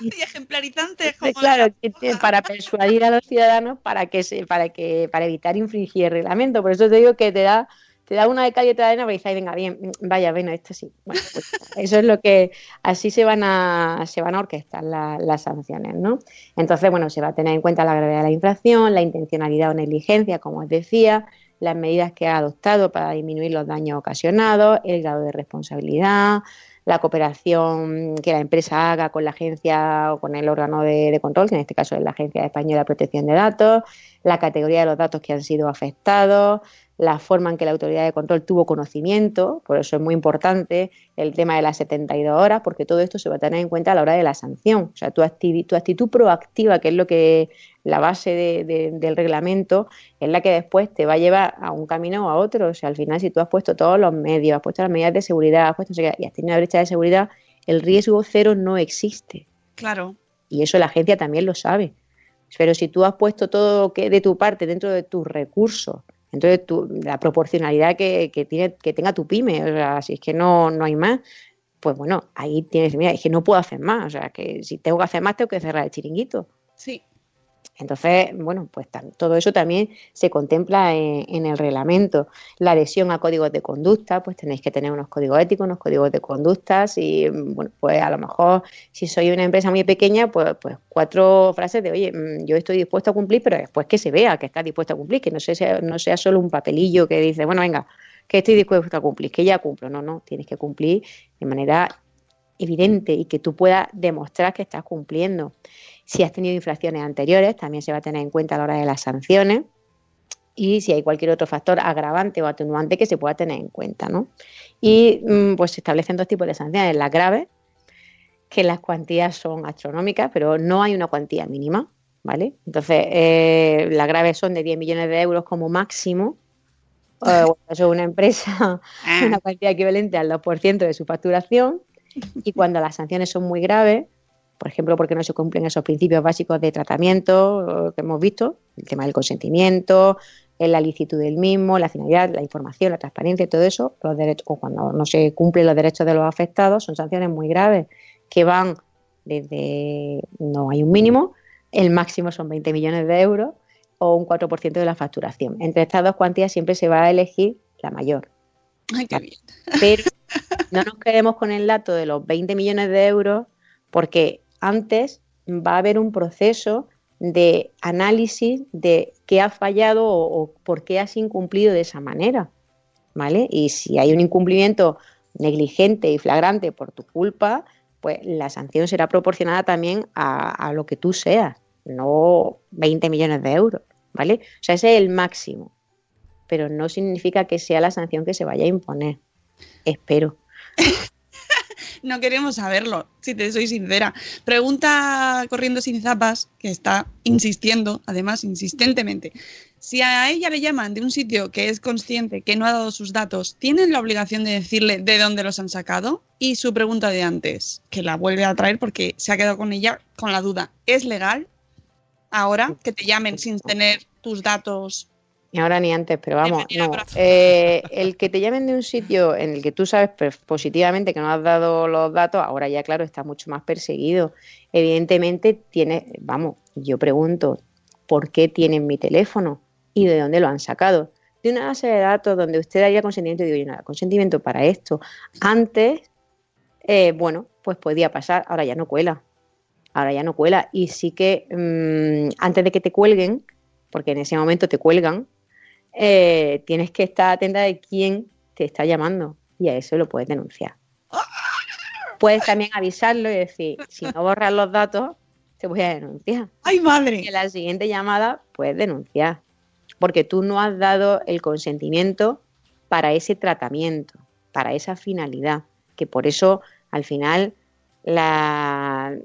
[SPEAKER 5] y ejemplarizantes. Como
[SPEAKER 6] claro, para persuadir a los ciudadanos para que se, para que, para evitar infringir el reglamento. Por eso te digo que te da, te da una de cal y otra de arena, pero dices, "Ay, venga, bien, vaya, bueno, esto sí. Bueno, pues eso es lo que, así se van a, se van a orquestar la- las sanciones, ¿no? Entonces, bueno, se va a tener en cuenta la gravedad de la infracción, la intencionalidad o negligencia, como os decía, las medidas que ha adoptado para disminuir los daños ocasionados, el grado de responsabilidad, la cooperación que la empresa haga con la agencia o con el órgano de control, que en este caso es la Agencia Española de Protección de Datos, la categoría de los datos que han sido afectados, la forma en que la autoridad de control tuvo conocimiento, por eso es muy importante el tema de las 72 horas, porque todo esto se va a tener en cuenta a la hora de la sanción. O sea, tu, activi- tu actitud proactiva, que es lo que la base de- de- del reglamento, es la que después te va a llevar a un camino o a otro. O sea, al final, si tú has puesto todos los medios, has puesto las medidas de seguridad, has puesto no sé qué, y has tenido una brecha de seguridad, el riesgo cero no existe.
[SPEAKER 5] Claro.
[SPEAKER 6] Y eso la agencia también lo sabe. Pero si tú has puesto todo lo que de tu parte dentro de tus recursos, de tu, la proporcionalidad que, que, tiene, que tenga tu pyme, o sea, si es que no, no hay más, pues bueno, ahí tienes, mira, es que no puedo hacer más, o sea, que si tengo que hacer más, tengo que cerrar el chiringuito.
[SPEAKER 5] Sí.
[SPEAKER 6] Entonces, bueno, pues todo eso también se contempla en, en el reglamento. La adhesión a códigos de conducta, pues tenéis que tener unos códigos éticos, unos códigos de conductas y, bueno, pues a lo mejor si soy una empresa muy pequeña, pues, pues cuatro frases de, oye, mm, yo estoy dispuesto a cumplir, pero después que se vea que estás dispuesto a cumplir, que no sea, no sea solo un papelillo que dice, bueno, venga, que estoy dispuesto a cumplir, que ya cumplo. No, no, tienes que cumplir de manera evidente y que tú puedas demostrar que estás cumpliendo. Si has tenido infracciones anteriores, también se va a tener en cuenta a la hora de las sanciones y si hay cualquier otro factor agravante o atenuante que se pueda tener en cuenta, ¿no? Y mm, pues se establecen dos tipos de sanciones, las graves, que las cuantías son astronómicas, pero no hay una cuantía mínima, ¿vale? Entonces, eh, las graves son de 10 millones de euros como máximo, eh, eso es una empresa, una cantidad equivalente al 2% de su facturación, y cuando las sanciones son muy graves, por ejemplo, porque no se cumplen esos principios básicos de tratamiento eh, que hemos visto, el tema del consentimiento, eh, la licitud del mismo, la finalidad, la información, la transparencia y todo eso, los derechos, o cuando no se cumplen los derechos de los afectados, son sanciones muy graves que van desde, no hay un mínimo, el máximo son 20 millones de euros o un 4% de la facturación. Entre estas dos cuantías siempre se va a elegir la mayor.
[SPEAKER 5] Ay, qué bien.
[SPEAKER 6] Pero no nos quedemos con el dato de los 20 millones de euros porque antes va a haber un proceso de análisis de qué ha fallado o, por qué has incumplido de esa manera, ¿vale? Y si hay un incumplimiento negligente y flagrante por tu culpa, pues la sanción será proporcionada también a, a lo que tú seas, no 20 millones de euros, ¿vale? O sea, ese es el máximo, pero no significa que sea la sanción que se vaya a imponer. Espero.
[SPEAKER 5] no queremos saberlo, si te soy sincera. Pregunta Corriendo sin zapas, que está insistiendo, además insistentemente. Si a ella le llaman de un sitio que es consciente que no ha dado sus datos, ¿tienen la obligación de decirle de dónde los han sacado? Y su pregunta de antes, que la vuelve a traer porque se ha quedado con ella con la duda. ¿Es legal ahora que te llamen sin tener tus datos
[SPEAKER 6] Ni ahora ni antes, pero vamos, no. Eh, el que te llamen de un sitio en el que tú sabes positivamente que no has dado los datos, ahora ya, claro, está mucho más perseguido. Evidentemente, tiene, vamos, yo pregunto, ¿por qué tienen mi teléfono? ¿Y de dónde lo han sacado? De una base de datos donde usted daría consentimiento y digo, yo nada, consentimiento para esto. Antes, eh, bueno, pues podía pasar, ahora ya no cuela. Ahora ya no cuela. Y sí que mm, antes de que te cuelguen, porque en ese momento te cuelgan, eh, tienes que estar atenta de quién te está llamando y a eso lo puedes denunciar. Puedes también avisarlo y decir, si no borras los datos, te voy a denunciar.
[SPEAKER 5] ¡Ay,
[SPEAKER 6] Y
[SPEAKER 5] madre!
[SPEAKER 6] en la siguiente llamada puedes denunciar, porque tú no has dado el consentimiento para ese tratamiento, para esa finalidad, que por eso al final la,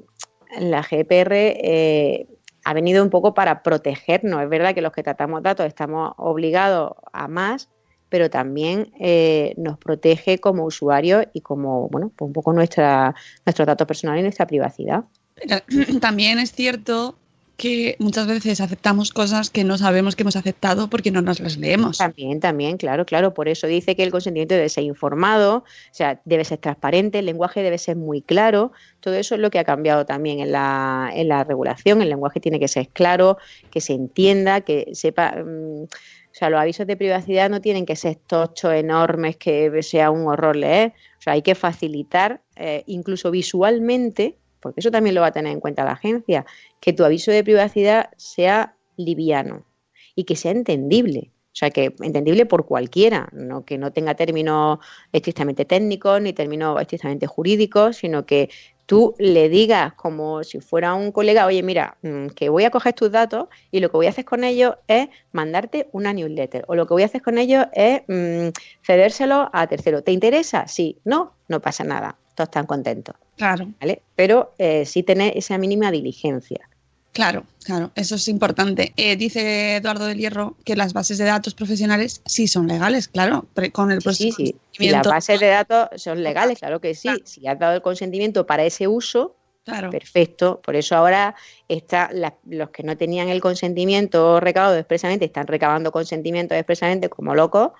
[SPEAKER 6] la GPR eh, ha venido un poco para protegernos. Es verdad que los que tratamos datos estamos obligados a más, pero también eh, nos protege como usuarios y como, bueno, pues un poco nuestra, nuestros datos personales y nuestra privacidad.
[SPEAKER 5] También es cierto que muchas veces aceptamos cosas que no sabemos que hemos aceptado porque no nos las leemos.
[SPEAKER 6] También, también, claro, claro. Por eso dice que el consentimiento debe ser informado, o sea, debe ser transparente, el lenguaje debe ser muy claro. Todo eso es lo que ha cambiado también en la, en la regulación. El lenguaje tiene que ser claro, que se entienda, que sepa. mm, o sea, los avisos de privacidad no tienen que ser tochos, enormes, que sea un horror leer. O sea, hay que facilitar, eh, incluso visualmente, porque eso también lo va a tener en cuenta la agencia, que tu aviso de privacidad sea liviano y que sea entendible. O sea, que entendible por cualquiera, no que no tenga términos estrictamente técnicos ni términos estrictamente jurídicos, sino que tú le digas como si fuera un colega, oye, mira, mm, que voy a coger tus datos y lo que voy a hacer con ellos es mandarte una newsletter o lo que voy a hacer con ellos es mm, cedérselo a tercero. ¿Te interesa? Sí, no, no pasa nada, todos están contentos,
[SPEAKER 5] Claro,
[SPEAKER 6] ¿vale? Pero eh, sí tener esa mínima diligencia.
[SPEAKER 5] claro, claro, eso es importante. Eh, dice Eduardo del Hierro que las bases de datos profesionales sí son legales, claro, con el
[SPEAKER 6] Sí, sí,
[SPEAKER 5] proceso
[SPEAKER 6] sí. Si las
[SPEAKER 5] consentimiento.
[SPEAKER 6] bases de datos son legales, claro que sí. Si has dado el consentimiento para ese uso,
[SPEAKER 5] Claro.
[SPEAKER 6] perfecto. Por eso ahora está la- los que no tenían el consentimiento recabado expresamente están recabando consentimientos expresamente como locos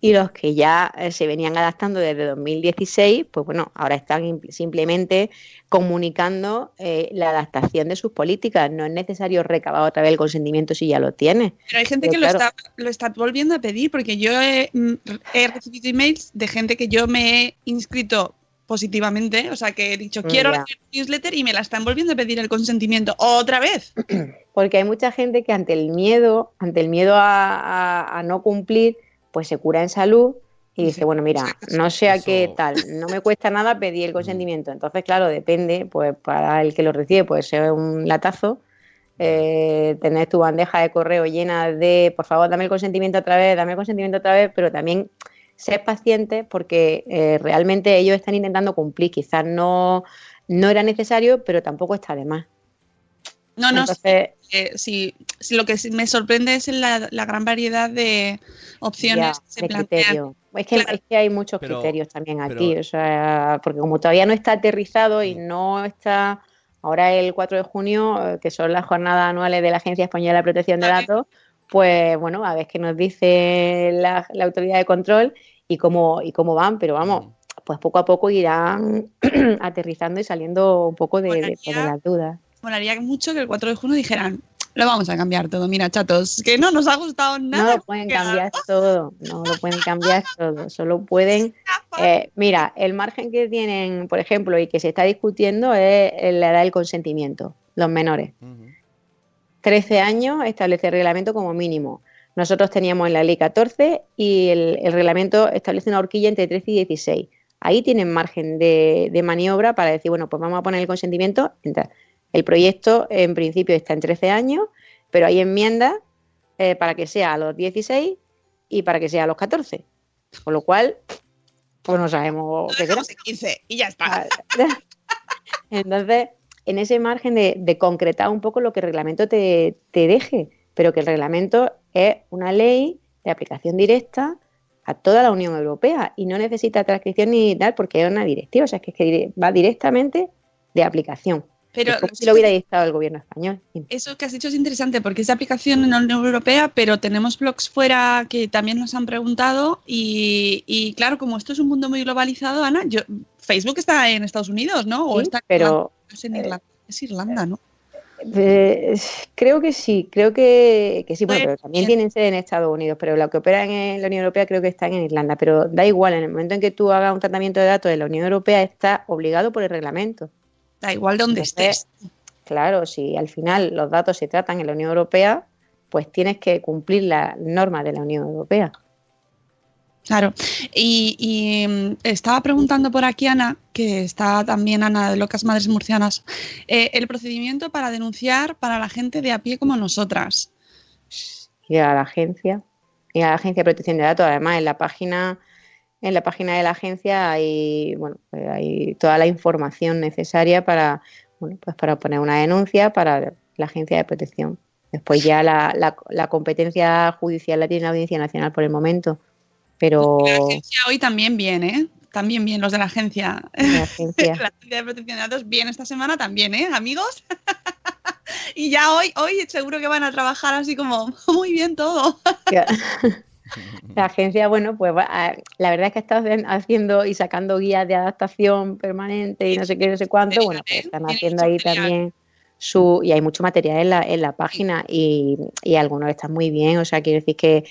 [SPEAKER 6] y los que ya eh, se venían adaptando desde 2016, pues bueno, ahora están im- simplemente comunicando eh, la adaptación de sus políticas. No es necesario recabar otra vez el consentimiento si ya lo tienes.
[SPEAKER 5] Pero hay gente
[SPEAKER 6] Pero
[SPEAKER 5] que
[SPEAKER 6] claro.
[SPEAKER 5] lo, está, lo está volviendo a pedir, porque yo he, mm, he recibido emails de gente que yo me he inscrito positivamente, o sea, que he dicho,
[SPEAKER 6] Mm,
[SPEAKER 5] quiero un newsletter y me la están volviendo a pedir el consentimiento otra vez.
[SPEAKER 6] Porque hay mucha gente que ante el miedo, ante el miedo a, a- a no cumplir, pues se cura en salud y dice, bueno, mira, no sé a qué tal, no me cuesta nada pedir el consentimiento. Entonces, claro, depende, pues para el que lo recibe puede ser un latazo, eh, tener tu bandeja de correo llena de, por favor, dame el consentimiento otra vez, dame el consentimiento otra vez, pero también ser paciente porque eh, realmente ellos están intentando cumplir. Quizás no, no era necesario, pero tampoco está de más.
[SPEAKER 5] No, no,
[SPEAKER 6] Entonces,
[SPEAKER 5] eh, sí, sí, lo que sí me sorprende es la, la gran variedad de opciones
[SPEAKER 6] Ya,
[SPEAKER 5] que se
[SPEAKER 6] de
[SPEAKER 5] plantean.
[SPEAKER 6] criterio. Es que,
[SPEAKER 5] Claro.
[SPEAKER 6] es que hay muchos
[SPEAKER 7] Pero-
[SPEAKER 6] criterios también
[SPEAKER 7] pero-
[SPEAKER 6] aquí, o sea, porque como todavía no está aterrizado y no está, ahora el 4 de junio, eh, que son las jornadas anuales de la Agencia Española de Protección de. Datos, pues bueno, a ver qué nos dice la, la autoridad de control y cómo, y cómo van, pero vamos, pues poco a poco irán aterrizando y saliendo un poco de, de- pues, de las dudas.
[SPEAKER 5] Molaría mucho que el 4 de junio dijeran, lo vamos a cambiar todo, mira, chatos, que no nos ha gustado nada.
[SPEAKER 6] No lo pueden cambiar todo, no lo pueden cambiar todo, solo pueden Eh, mira, el margen que tienen, por ejemplo, y que se está discutiendo es la edad del consentimiento, los menores.
[SPEAKER 7] Ujú.
[SPEAKER 6] 13 años establece el reglamento como mínimo. Nosotros teníamos en la ley 14 y el, el reglamento establece una horquilla entre 13 y 16. Ahí tienen margen de, de maniobra para decir, bueno, pues vamos a poner el consentimiento. Entonces, el proyecto en principio está en 13 años, pero hay enmiendas eh, para que sea a los 16 y para que sea a los 14. Con lo cual, pues no sabemos qué será.
[SPEAKER 5] dejamos en 15 y ya está.
[SPEAKER 6] Entonces, en ese margen de, de concretar un poco lo que el reglamento te, te deje, pero que el reglamento es una ley de aplicación directa a toda la Unión Europea y no necesita transcripción ni tal porque es una directiva, o sea, es que va directamente de aplicación.
[SPEAKER 5] Pero
[SPEAKER 6] Es como si lo hubiera dictado el gobierno español.
[SPEAKER 5] Eso que has dicho es interesante porque es de aplicación en la Unión Europea, pero tenemos blogs fuera que también nos han preguntado y, y claro, como esto es un mundo muy globalizado, Ana, yo, Facebook está en Estados Unidos, ¿no? O
[SPEAKER 6] Sí,
[SPEAKER 5] está en
[SPEAKER 6] pero-
[SPEAKER 5] en Irlanda, es Irlanda, ¿no?
[SPEAKER 6] Eh, creo que sí, creo que, que sí, bueno,
[SPEAKER 5] Pues,
[SPEAKER 6] pero también tienen sede en Estados Unidos, pero lo que operan en la Unión Europea creo que están en Irlanda, pero da igual, en el momento en que tú hagas un tratamiento de datos de la Unión Europea está obligado por el reglamento.
[SPEAKER 5] Da igual de donde
[SPEAKER 6] Entonces,
[SPEAKER 5] estés.
[SPEAKER 6] Claro, si al final los datos se tratan en la Unión Europea, pues tienes que cumplir las normas de la Unión Europea.
[SPEAKER 5] Claro. Y, y, mm, estaba preguntando por aquí, Ana, que está también Ana de Locas Madres Murcianas, eh, el procedimiento para denunciar para la gente de a pie como nosotras.
[SPEAKER 6] y a la agencia y a la agencia de protección de datos además en la página en la página de la agencia hay bueno pues hay toda la información necesaria para bueno pues para poner una denuncia para la agencia de protección después ya la, la, la competencia judicial la tiene la audiencia nacional por el momento pero
[SPEAKER 5] La agencia hoy también bien, ¿eh? También bien los de la agencia.
[SPEAKER 6] la agencia
[SPEAKER 5] La agencia de protección de datos bien esta semana también, ¿eh, amigos? y ya hoy, hoy seguro que van a trabajar así como muy bien todo.
[SPEAKER 6] La agencia, bueno, pues va- a- la verdad es que haci- haciendo y sacando guías de adaptación permanente y no sé qué, no sé cuánto. Bueno, pues están haciendo ahí también su. Y hay mucho material en la, en la página y, y algunos están muy bien. O sea, quiero decir que.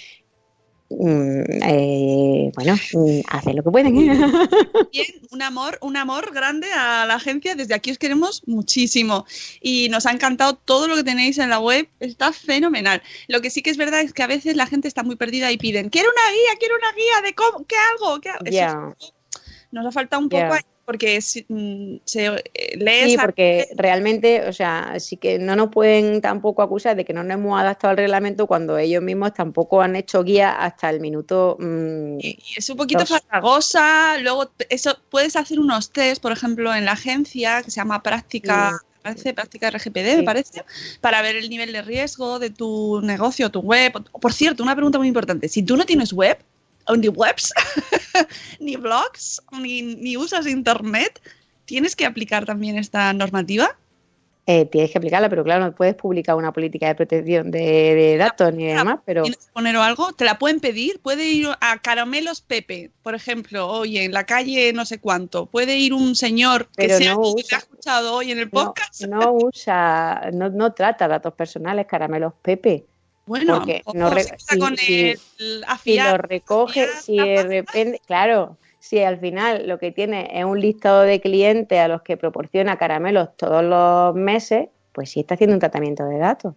[SPEAKER 6] Mm, eh, bueno, mm, hacen lo que pueden.
[SPEAKER 5] Bien, un amor, un amor grande a la agencia. Desde aquí os queremos muchísimo. Y nos ha encantado todo lo que tenéis en la web. Está fenomenal. Lo que sí que es verdad es que a veces la gente está muy perdida y piden, quiero una guía, quiero una guía de cómo, qué hago, qué. Nos ha faltado un poco ahí, porque si- mm, se eh, lee
[SPEAKER 6] Sí,
[SPEAKER 5] esa-
[SPEAKER 6] porque realmente, o sea, sí que no nos pueden tampoco acusar de que no nos hemos adaptado al reglamento cuando ellos mismos tampoco han hecho guía hasta el minuto. mm,
[SPEAKER 5] Y es un poquito
[SPEAKER 6] Dos.
[SPEAKER 5] farragosa. Luego, eso puedes hacer unos test, por ejemplo, en la agencia que se llama práctica, parece, práctica RGPD, me parece, para ver el nivel de riesgo de tu negocio, tu web. Por cierto, una pregunta muy importante. Si tú no tienes web, ni webs, ni blogs, ni, ni usas internet, ¿tienes que aplicar también esta normativa?
[SPEAKER 6] eh, tienes que aplicarla, pero claro, no puedes publicar una política de protección de, de datos ni demás, pero
[SPEAKER 5] ¿Tienes que poner algo? ¿Te la pueden pedir? ¿Puede ir a Caramelos Pepe, por ejemplo, oye, en la calle no sé cuánto? ¿Puede ir un señor que
[SPEAKER 6] Pero
[SPEAKER 5] sea
[SPEAKER 6] no
[SPEAKER 5] que
[SPEAKER 6] usa-
[SPEAKER 5] ha escuchado hoy en el
[SPEAKER 6] no,
[SPEAKER 5] podcast?
[SPEAKER 6] no usa, no, no trata datos personales, caramelos Pepe.
[SPEAKER 5] Bueno,
[SPEAKER 6] porque no
[SPEAKER 5] se
[SPEAKER 6] si-
[SPEAKER 5] con
[SPEAKER 6] si-
[SPEAKER 5] el
[SPEAKER 6] Si
[SPEAKER 5] afiar.
[SPEAKER 6] lo recoge,
[SPEAKER 5] afiar
[SPEAKER 6] si de repente, claro, si al final lo que tiene es un listado de clientes a los que proporciona caramelos todos los meses, pues sí está haciendo un tratamiento de datos.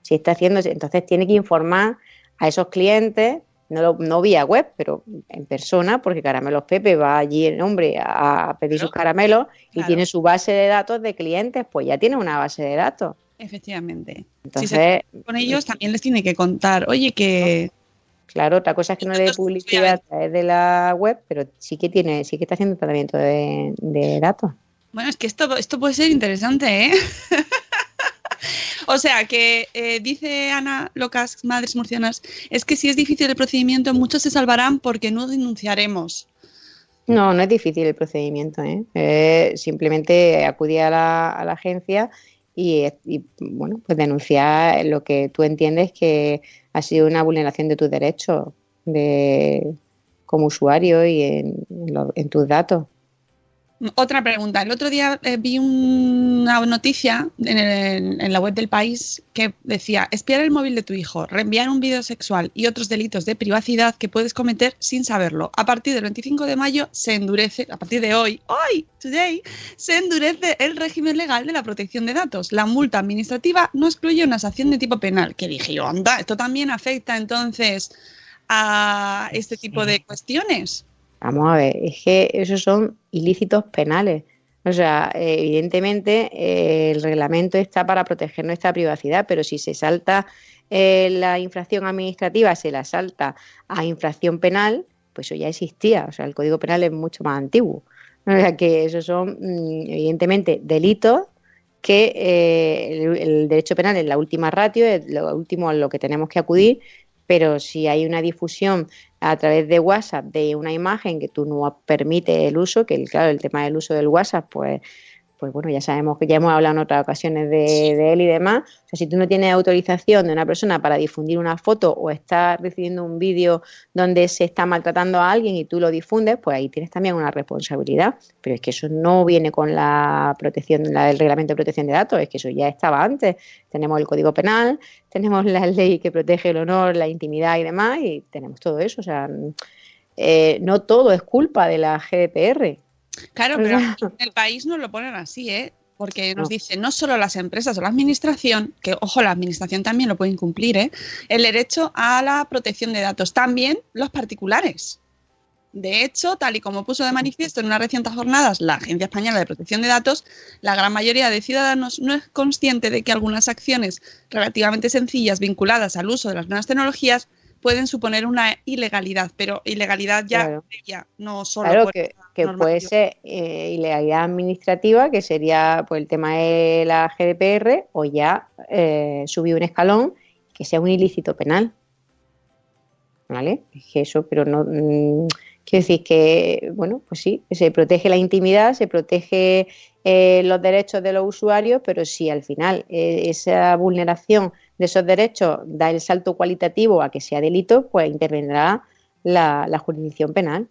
[SPEAKER 6] Si está haciendo, entonces tiene que informar a esos clientes, no, lo- no vía web, pero en persona, porque Caramelos Pepe va allí el hombre a, a pedir
[SPEAKER 5] Claro,
[SPEAKER 6] sus caramelos y
[SPEAKER 5] claro.
[SPEAKER 6] tiene su base de datos de clientes, pues ya tiene una base de datos.
[SPEAKER 5] Efectivamente.
[SPEAKER 6] Entonces,
[SPEAKER 5] con ellos también les tiene que contar, oye, que
[SPEAKER 6] Claro, otra cosa es que no le dé publicidad a través de la web, pero sí que tiene, sí que está haciendo tratamiento de, de datos.
[SPEAKER 5] Bueno, es que esto, esto puede ser interesante, ¿eh? o sea, que eh, dice Ana Locas, Madres Murcianas, es que si es difícil el procedimiento, muchos se salvarán porque no denunciaremos.
[SPEAKER 6] No, no es difícil el procedimiento, ¿eh? Eh, simplemente acudir a la, a la agencia y, y, bueno, pues denunciar lo que tú entiendes que ha sido una vulneración de tus derechos de, como usuario y en, en lo- en tus datos.
[SPEAKER 5] Otra pregunta. El otro día eh, vi una noticia en, en la web del país que decía espiar el móvil de tu hijo, reenviar un vídeo sexual y otros delitos de privacidad que puedes cometer sin saberlo. A partir del 25 de mayo se endurece, a partir de hoy, hoy, today, se endurece el régimen legal de la protección de datos. La multa administrativa no excluye una sanción de tipo penal. Que dije yo, anda, esto también afecta entonces a este tipo de cuestiones.
[SPEAKER 6] Vamos a ver, es que esos son ilícitos penales. O sea, evidentemente eh, el reglamento está para proteger nuestra privacidad, pero si se salta eh, la infracción administrativa, se la salta a infracción penal, pues eso ya existía, o sea, el Código Penal es mucho más antiguo. O sea, que esos son, mm, evidentemente, delitos que eh, el, el derecho penal es la última ratio, es lo último a lo que tenemos que acudir, pero si hay una difusión a través de WhatsApp de una imagen que tú no permites el uso, que el- claro, el tema del uso del WhatsApp, pues, pues bueno, ya sabemos que ya hemos hablado en otras ocasiones de, de él y demás. O sea, si tú no tienes autorización de una persona para difundir una foto o estás recibiendo un vídeo donde se está maltratando a alguien y tú lo difundes, pues ahí tienes también una responsabilidad. Pero es que eso no viene con la protección, la del reglamento de protección de datos, es que eso ya estaba antes. Tenemos el Código Penal, tenemos la ley que protege el honor, la intimidad y demás, y tenemos todo eso. O sea, eh, no todo es culpa de la GDPR.
[SPEAKER 5] Claro, pero en el país nos lo ponen así, ¿eh? Porque nos
[SPEAKER 6] No.
[SPEAKER 5] dicen no solo las empresas o la administración, que ojo, la administración también lo puede incumplir, ¿eh? El derecho a la protección de datos, también los particulares. De hecho, tal y como puso de manifiesto en unas recientes jornadas la Agencia Española de Protección de Datos, la gran mayoría de ciudadanos no es consciente de que algunas acciones relativamente sencillas vinculadas al uso de las nuevas tecnologías pueden suponer una ilegalidad, pero ilegalidad ya,
[SPEAKER 6] Claro.
[SPEAKER 5] ya no solo
[SPEAKER 6] Claro
[SPEAKER 5] por
[SPEAKER 6] que, puede ser eh, ilegalidad administrativa, que sería pues el tema de la GDPR, o ya eh, subir un escalón que sea un ilícito penal. ¿Vale? Es que eso, pero no. mm, quiero decir que, bueno, pues sí, se protege la intimidad, se protege eh, los derechos de los usuarios, pero si al final eh, esa vulneración de esos derechos da el salto cualitativo a que sea delito, pues intervendrá la, jurisdicción penal.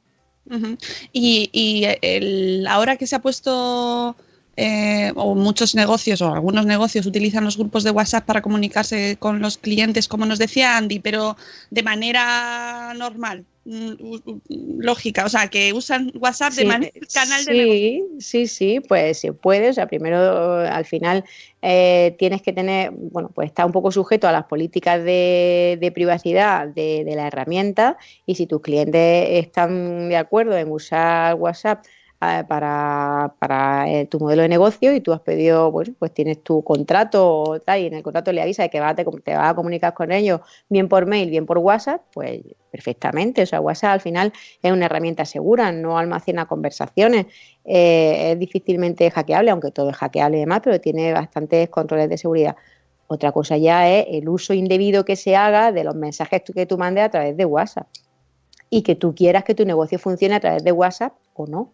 [SPEAKER 5] Y, el- ahora que se ha puesto, eh, o muchos negocios o algunos negocios utilizan los grupos de WhatsApp para comunicarse con los clientes, como nos decía Andy, pero de manera normal, lógica, o sea, que usan WhatsApp de
[SPEAKER 6] Sí,
[SPEAKER 5] manera canal de negocio.
[SPEAKER 6] Sí, sí, sí, pues se puede. O sea, primero, al final, eh, tienes que tener, bueno, pues está un poco sujeto a las políticas de, de privacidad de, de la herramienta y si tus clientes están de acuerdo en usar WhatsApp para, para eh, tu modelo de negocio y tú has pedido, bueno, pues tienes tu contrato tal, y en el contrato le avisa de que va te, te vas a comunicar con ellos bien por mail, bien por WhatsApp, pues perfectamente. O sea, WhatsApp al final es una herramienta segura, no almacena conversaciones, eh, es difícilmente hackeable, aunque todo es hackeable y demás, pero tiene bastantes controles de seguridad. Otra cosa ya es el uso indebido que se haga de los mensajes que tú mandes a través de WhatsApp y que tú quieras que tu negocio funcione a través de WhatsApp o no.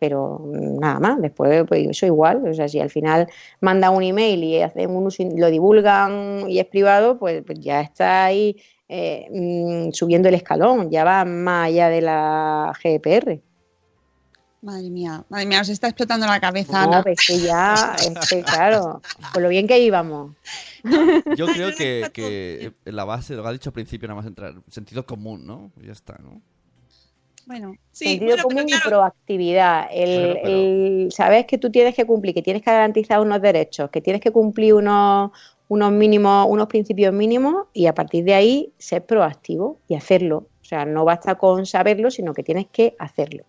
[SPEAKER 6] Pero nada más, después pues eso igual, o sea, si al final manda un email y hacen un uso, lo divulgan y es privado, pues, pues ya está ahí eh, mm, subiendo el escalón, ya va más allá de la GDPR.
[SPEAKER 5] Madre mía, madre mía, os está explotando la cabeza,
[SPEAKER 6] No,
[SPEAKER 5] Ana.
[SPEAKER 6] pues que ya, es que, claro, por lo bien que íbamos.
[SPEAKER 7] Yo creo que, que la base, lo que ha dicho al principio, nada más entrar, sentido común, ¿no? Ya está, ¿no?
[SPEAKER 5] Bueno, sí,
[SPEAKER 6] sentido
[SPEAKER 5] bueno, pero
[SPEAKER 6] común y
[SPEAKER 5] claro,
[SPEAKER 6] proactividad. El,
[SPEAKER 7] Claro, pero-
[SPEAKER 6] el- sabes que tú tienes que cumplir, que tienes que garantizar unos derechos, que tienes que cumplir unos, unos mínimos, unos principios mínimos y a partir de ahí ser proactivo y hacerlo. O sea, no basta con saberlo, sino que tienes que hacerlo.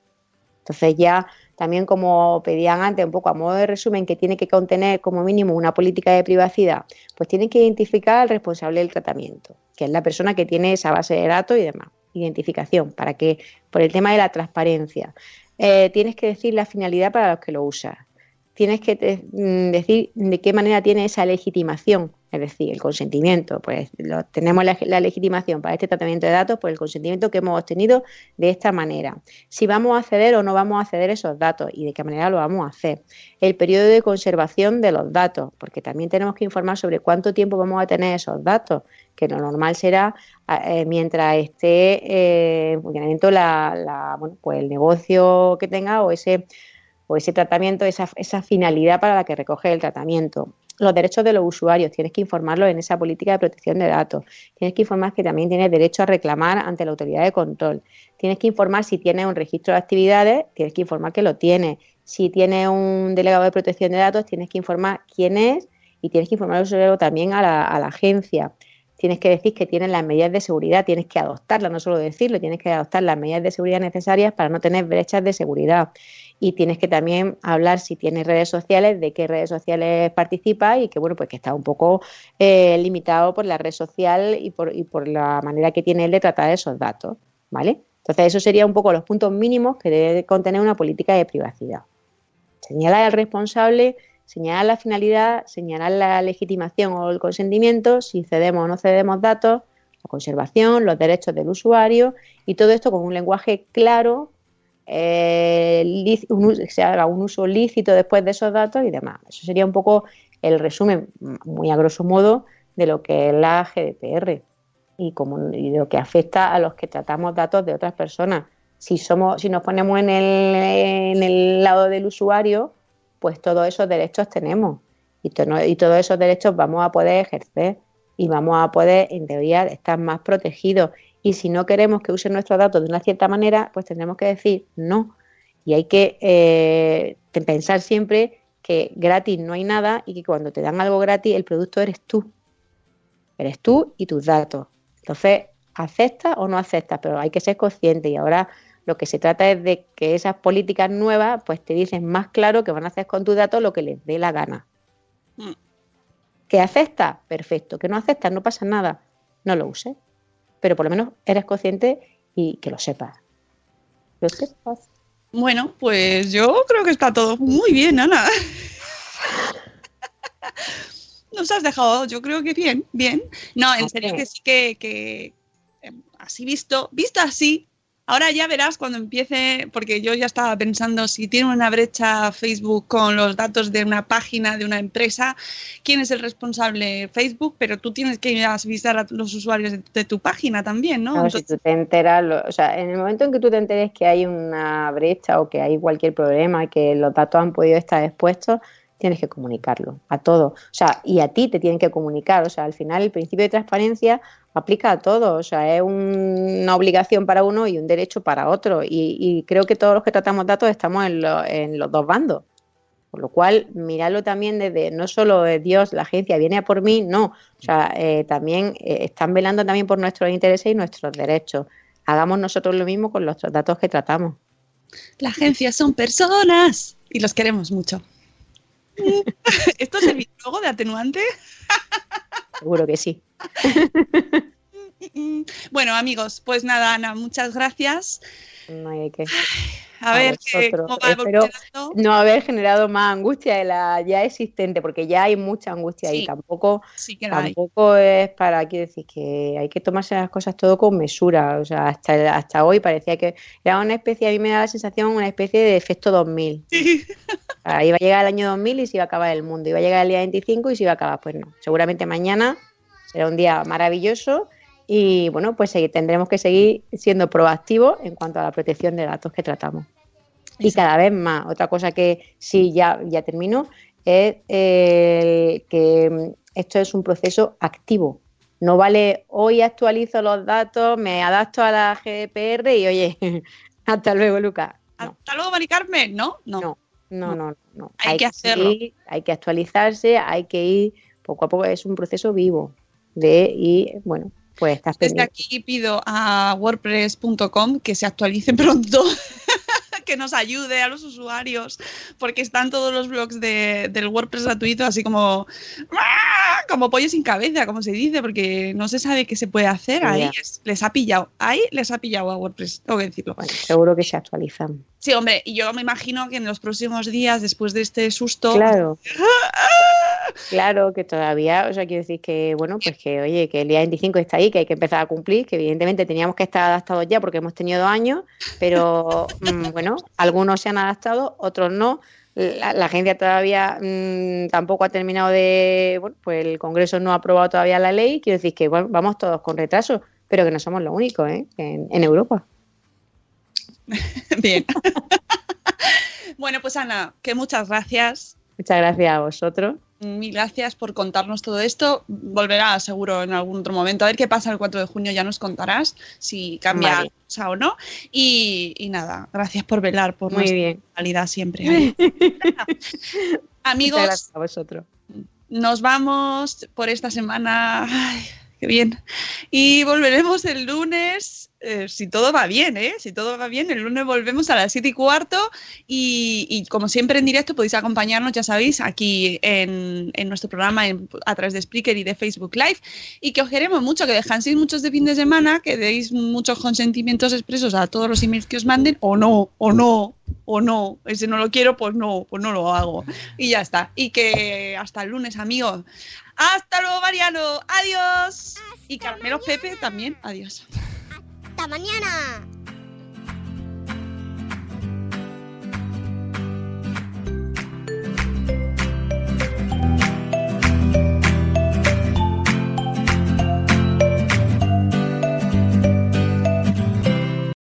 [SPEAKER 6] Entonces ya también como pedían antes, un poco a modo de resumen, que tiene que contener como mínimo una política de privacidad, pues tienen que identificar al responsable del tratamiento, que es la persona que tiene esa base de datos y demás. Identificación, para que, por el tema de la transparencia. Eh, tienes que decir la finalidad para los que lo usas. Tienes que te- mm, decir de qué manera tiene esa legitimación, es decir, el consentimiento. Pues tenemos la, legitimación para este tratamiento de datos por el consentimiento que hemos obtenido de esta manera. Si vamos a acceder o no vamos a acceder a esos datos y de qué manera lo vamos a hacer. El periodo de conservación de los datos, porque también tenemos que informar sobre cuánto tiempo vamos a tener esos datos, que lo normal será eh, mientras esté eh, en funcionamiento la, la- bueno, pues el negocio que tenga o ese o ese tratamiento, esa, esa finalidad para la que recoge el tratamiento. Los derechos de los usuarios, tienes que informarlos en esa política de protección de datos. Tienes que informar que también tienes derecho a reclamar ante la autoridad de control. Tienes que informar si tienes un registro de actividades, tienes que informar que lo tienes. Si tienes un delegado de protección de datos, tienes que informar quién es y tienes que informarlo también a la, a la agencia tienes que decir que tienes las medidas de seguridad, tienes que adoptarlas, no solo decirlo, tienes que adoptar las medidas de seguridad necesarias para no tener brechas de seguridad. Y tienes que también hablar si tienes redes sociales, de qué redes sociales participas y que bueno, pues que está un poco eh, limitado por la red social y por, y por la manera que tiene él de tratar esos datos, ¿vale? Entonces, eso sería un poco los puntos mínimos que debe contener una política de privacidad. Señalar al responsable, señalar la finalidad, señalar la legitimación o el consentimiento, si cedemos o no cedemos datos, la conservación, los derechos del usuario y todo esto con un lenguaje claro, eh, se haga un uso lícito después de esos datos y demás. Eso sería un poco el resumen, muy a grosso modo, de lo que es la GDPR y, como, y lo que afecta a los que tratamos datos de otras personas. Si, somos, si nos ponemos en el, en el lado del usuario, pues todos esos derechos tenemos y, y todos esos derechos vamos a poder ejercer y vamos a poder, en teoría, estar más protegidos. Y si no queremos que usen nuestros datos de una cierta manera, pues tendremos que decir no. Y hay que eh, pensar siempre que gratis no hay nada y que cuando te dan algo gratis, el producto eres tú. Eres tú y tus datos. Entonces, aceptas o no aceptas, pero hay que ser consciente y ahora lo que se trata es de que esas políticas nuevas pues te dicen más claro que van a hacer con tus datos lo que les dé la gana. Mm. ¿Que acepta? Perfecto. ¿Que no acepta? No pasa nada. No lo uses. Pero por lo menos eres consciente y que lo sepas. Lo sepas.
[SPEAKER 5] Bueno, pues yo creo que está todo muy bien, Ana. Nos has dejado, yo creo que bien, bien. No, en serio que sí que, que em, así visto, visto así, Ahora ya verás cuando empiece, porque yo ya estaba pensando si tiene una brecha Facebook con los datos de una página, de una empresa, quién es el responsable Facebook, pero tú tienes que ir a avisar a los usuarios de, tu página también, ¿no?
[SPEAKER 6] si tú te enteras, o sea, en el momento en que tú te enteres que hay una brecha o que hay cualquier problema, que los datos han podido estar expuestos, tienes que comunicarlo a todos. O sea, y a ti te tienen que comunicar. O sea, al final el principio de transparencia aplica a todos. O sea, es una obligación para uno y un derecho para otro. Y, creo que todos los que tratamos datos estamos en, en los dos bandos. Por lo cual, mirarlo también desde, no solo de Dios, la agencia viene a por mí, no. O sea, eh, también eh, están velando también por nuestros intereses y nuestros derechos. Hagamos nosotros lo mismo con los datos que tratamos.
[SPEAKER 5] La agencia son personas y los queremos mucho. ¿Esto es el logo de atenuante?
[SPEAKER 6] Seguro que sí.
[SPEAKER 5] bueno, amigos, pues nada, Ana, muchas gracias.
[SPEAKER 6] No hay que.
[SPEAKER 5] A, ver,
[SPEAKER 6] cómo va no haber generado más angustia de la ya existente, porque ya hay mucha angustia ahí. Tampoco, tampoco es para, quiero decir, que hay que tomarse las cosas todo con mesura. O sea, hasta, hasta hoy parecía que era una especie, a mí me da la sensación, una especie de efecto 2000. iba a llegar el año 2000 y se iba a acabar el mundo. Iba a llegar el día 25 y se iba a acabar. Pues no, seguramente mañana será un día maravilloso y bueno, pues tendremos que seguir siendo proactivos en cuanto a la protección de datos que tratamos. Y cada vez más. Otra cosa que sí ya, ya termino es eh, que esto es un proceso activo. No vale hoy actualizo los datos, me adapto a la GDPR y oye, hasta luego, Lucas.
[SPEAKER 5] Hasta luego, Mari Carmen, ¿no?
[SPEAKER 6] No, no, no, no.
[SPEAKER 5] Hay, que hacerlo.
[SPEAKER 6] hay que actualizarse, hay que ir poco a poco. Es un proceso vivo de y bueno, pues
[SPEAKER 5] Desde aquí pido a wordpress.com que se actualice pronto, que nos ayude a los usuarios, porque están todos los blogs del WordPress gratuito así como, ¡ah! como pollo sin cabeza, como se dice, porque no se sabe qué se puede hacer. Ahí les ha pillado, ahí les ha pillado a WordPress, tengo que decirlo.
[SPEAKER 6] seguro que se actualizan.
[SPEAKER 5] Sí, hombre, y yo me imagino que en los próximos días, después de este susto.
[SPEAKER 6] Claro. Claro, que todavía, o sea, quiero decir que, bueno, pues que, oye, que el día 25 está ahí, que hay que empezar a cumplir, que evidentemente teníamos que estar adaptados ya porque hemos tenido dos años, pero mm, bueno, algunos se han adaptado, otros no. La, agencia todavía mm, tampoco ha terminado de, bueno, pues el Congreso no ha aprobado todavía la ley, quiero decir que bueno, vamos todos con retraso, pero que no somos los únicos ¿eh? en Europa.
[SPEAKER 5] Bien. bueno, pues Ana, que muchas gracias.
[SPEAKER 6] Muchas gracias a vosotros.
[SPEAKER 5] Mil gracias por contarnos todo esto. Volverá seguro en algún otro momento. A ver qué pasa el 4 de junio, ya nos contarás si cambia o no. Y, nada, gracias por velar por
[SPEAKER 6] Muy nuestra
[SPEAKER 5] calidad siempre. Amigos,
[SPEAKER 6] gracias a vosotros.
[SPEAKER 5] Nos vamos por esta semana. Ay, qué bien. Y volveremos el lunes eh, si todo va bien, ¿eh? Si todo va bien, el lunes volvemos a las 7 y cuarto y, y como siempre en directo podéis acompañarnos, ya sabéis, aquí en, en nuestro programa a través de Spreaker y de Facebook Live y que os queremos mucho, que descanséis muchos de fin de semana, que deis muchos consentimientos expresos a todos los emails que os manden o no, o no, o no. Ese no lo quiero, pues no, pues no lo hago. Y ya está. Y que hasta el lunes, amigos. Hasta luego, Mariano. Adiós. y Carmelo Pepe también. Adiós.
[SPEAKER 4] ¡Hasta mañana!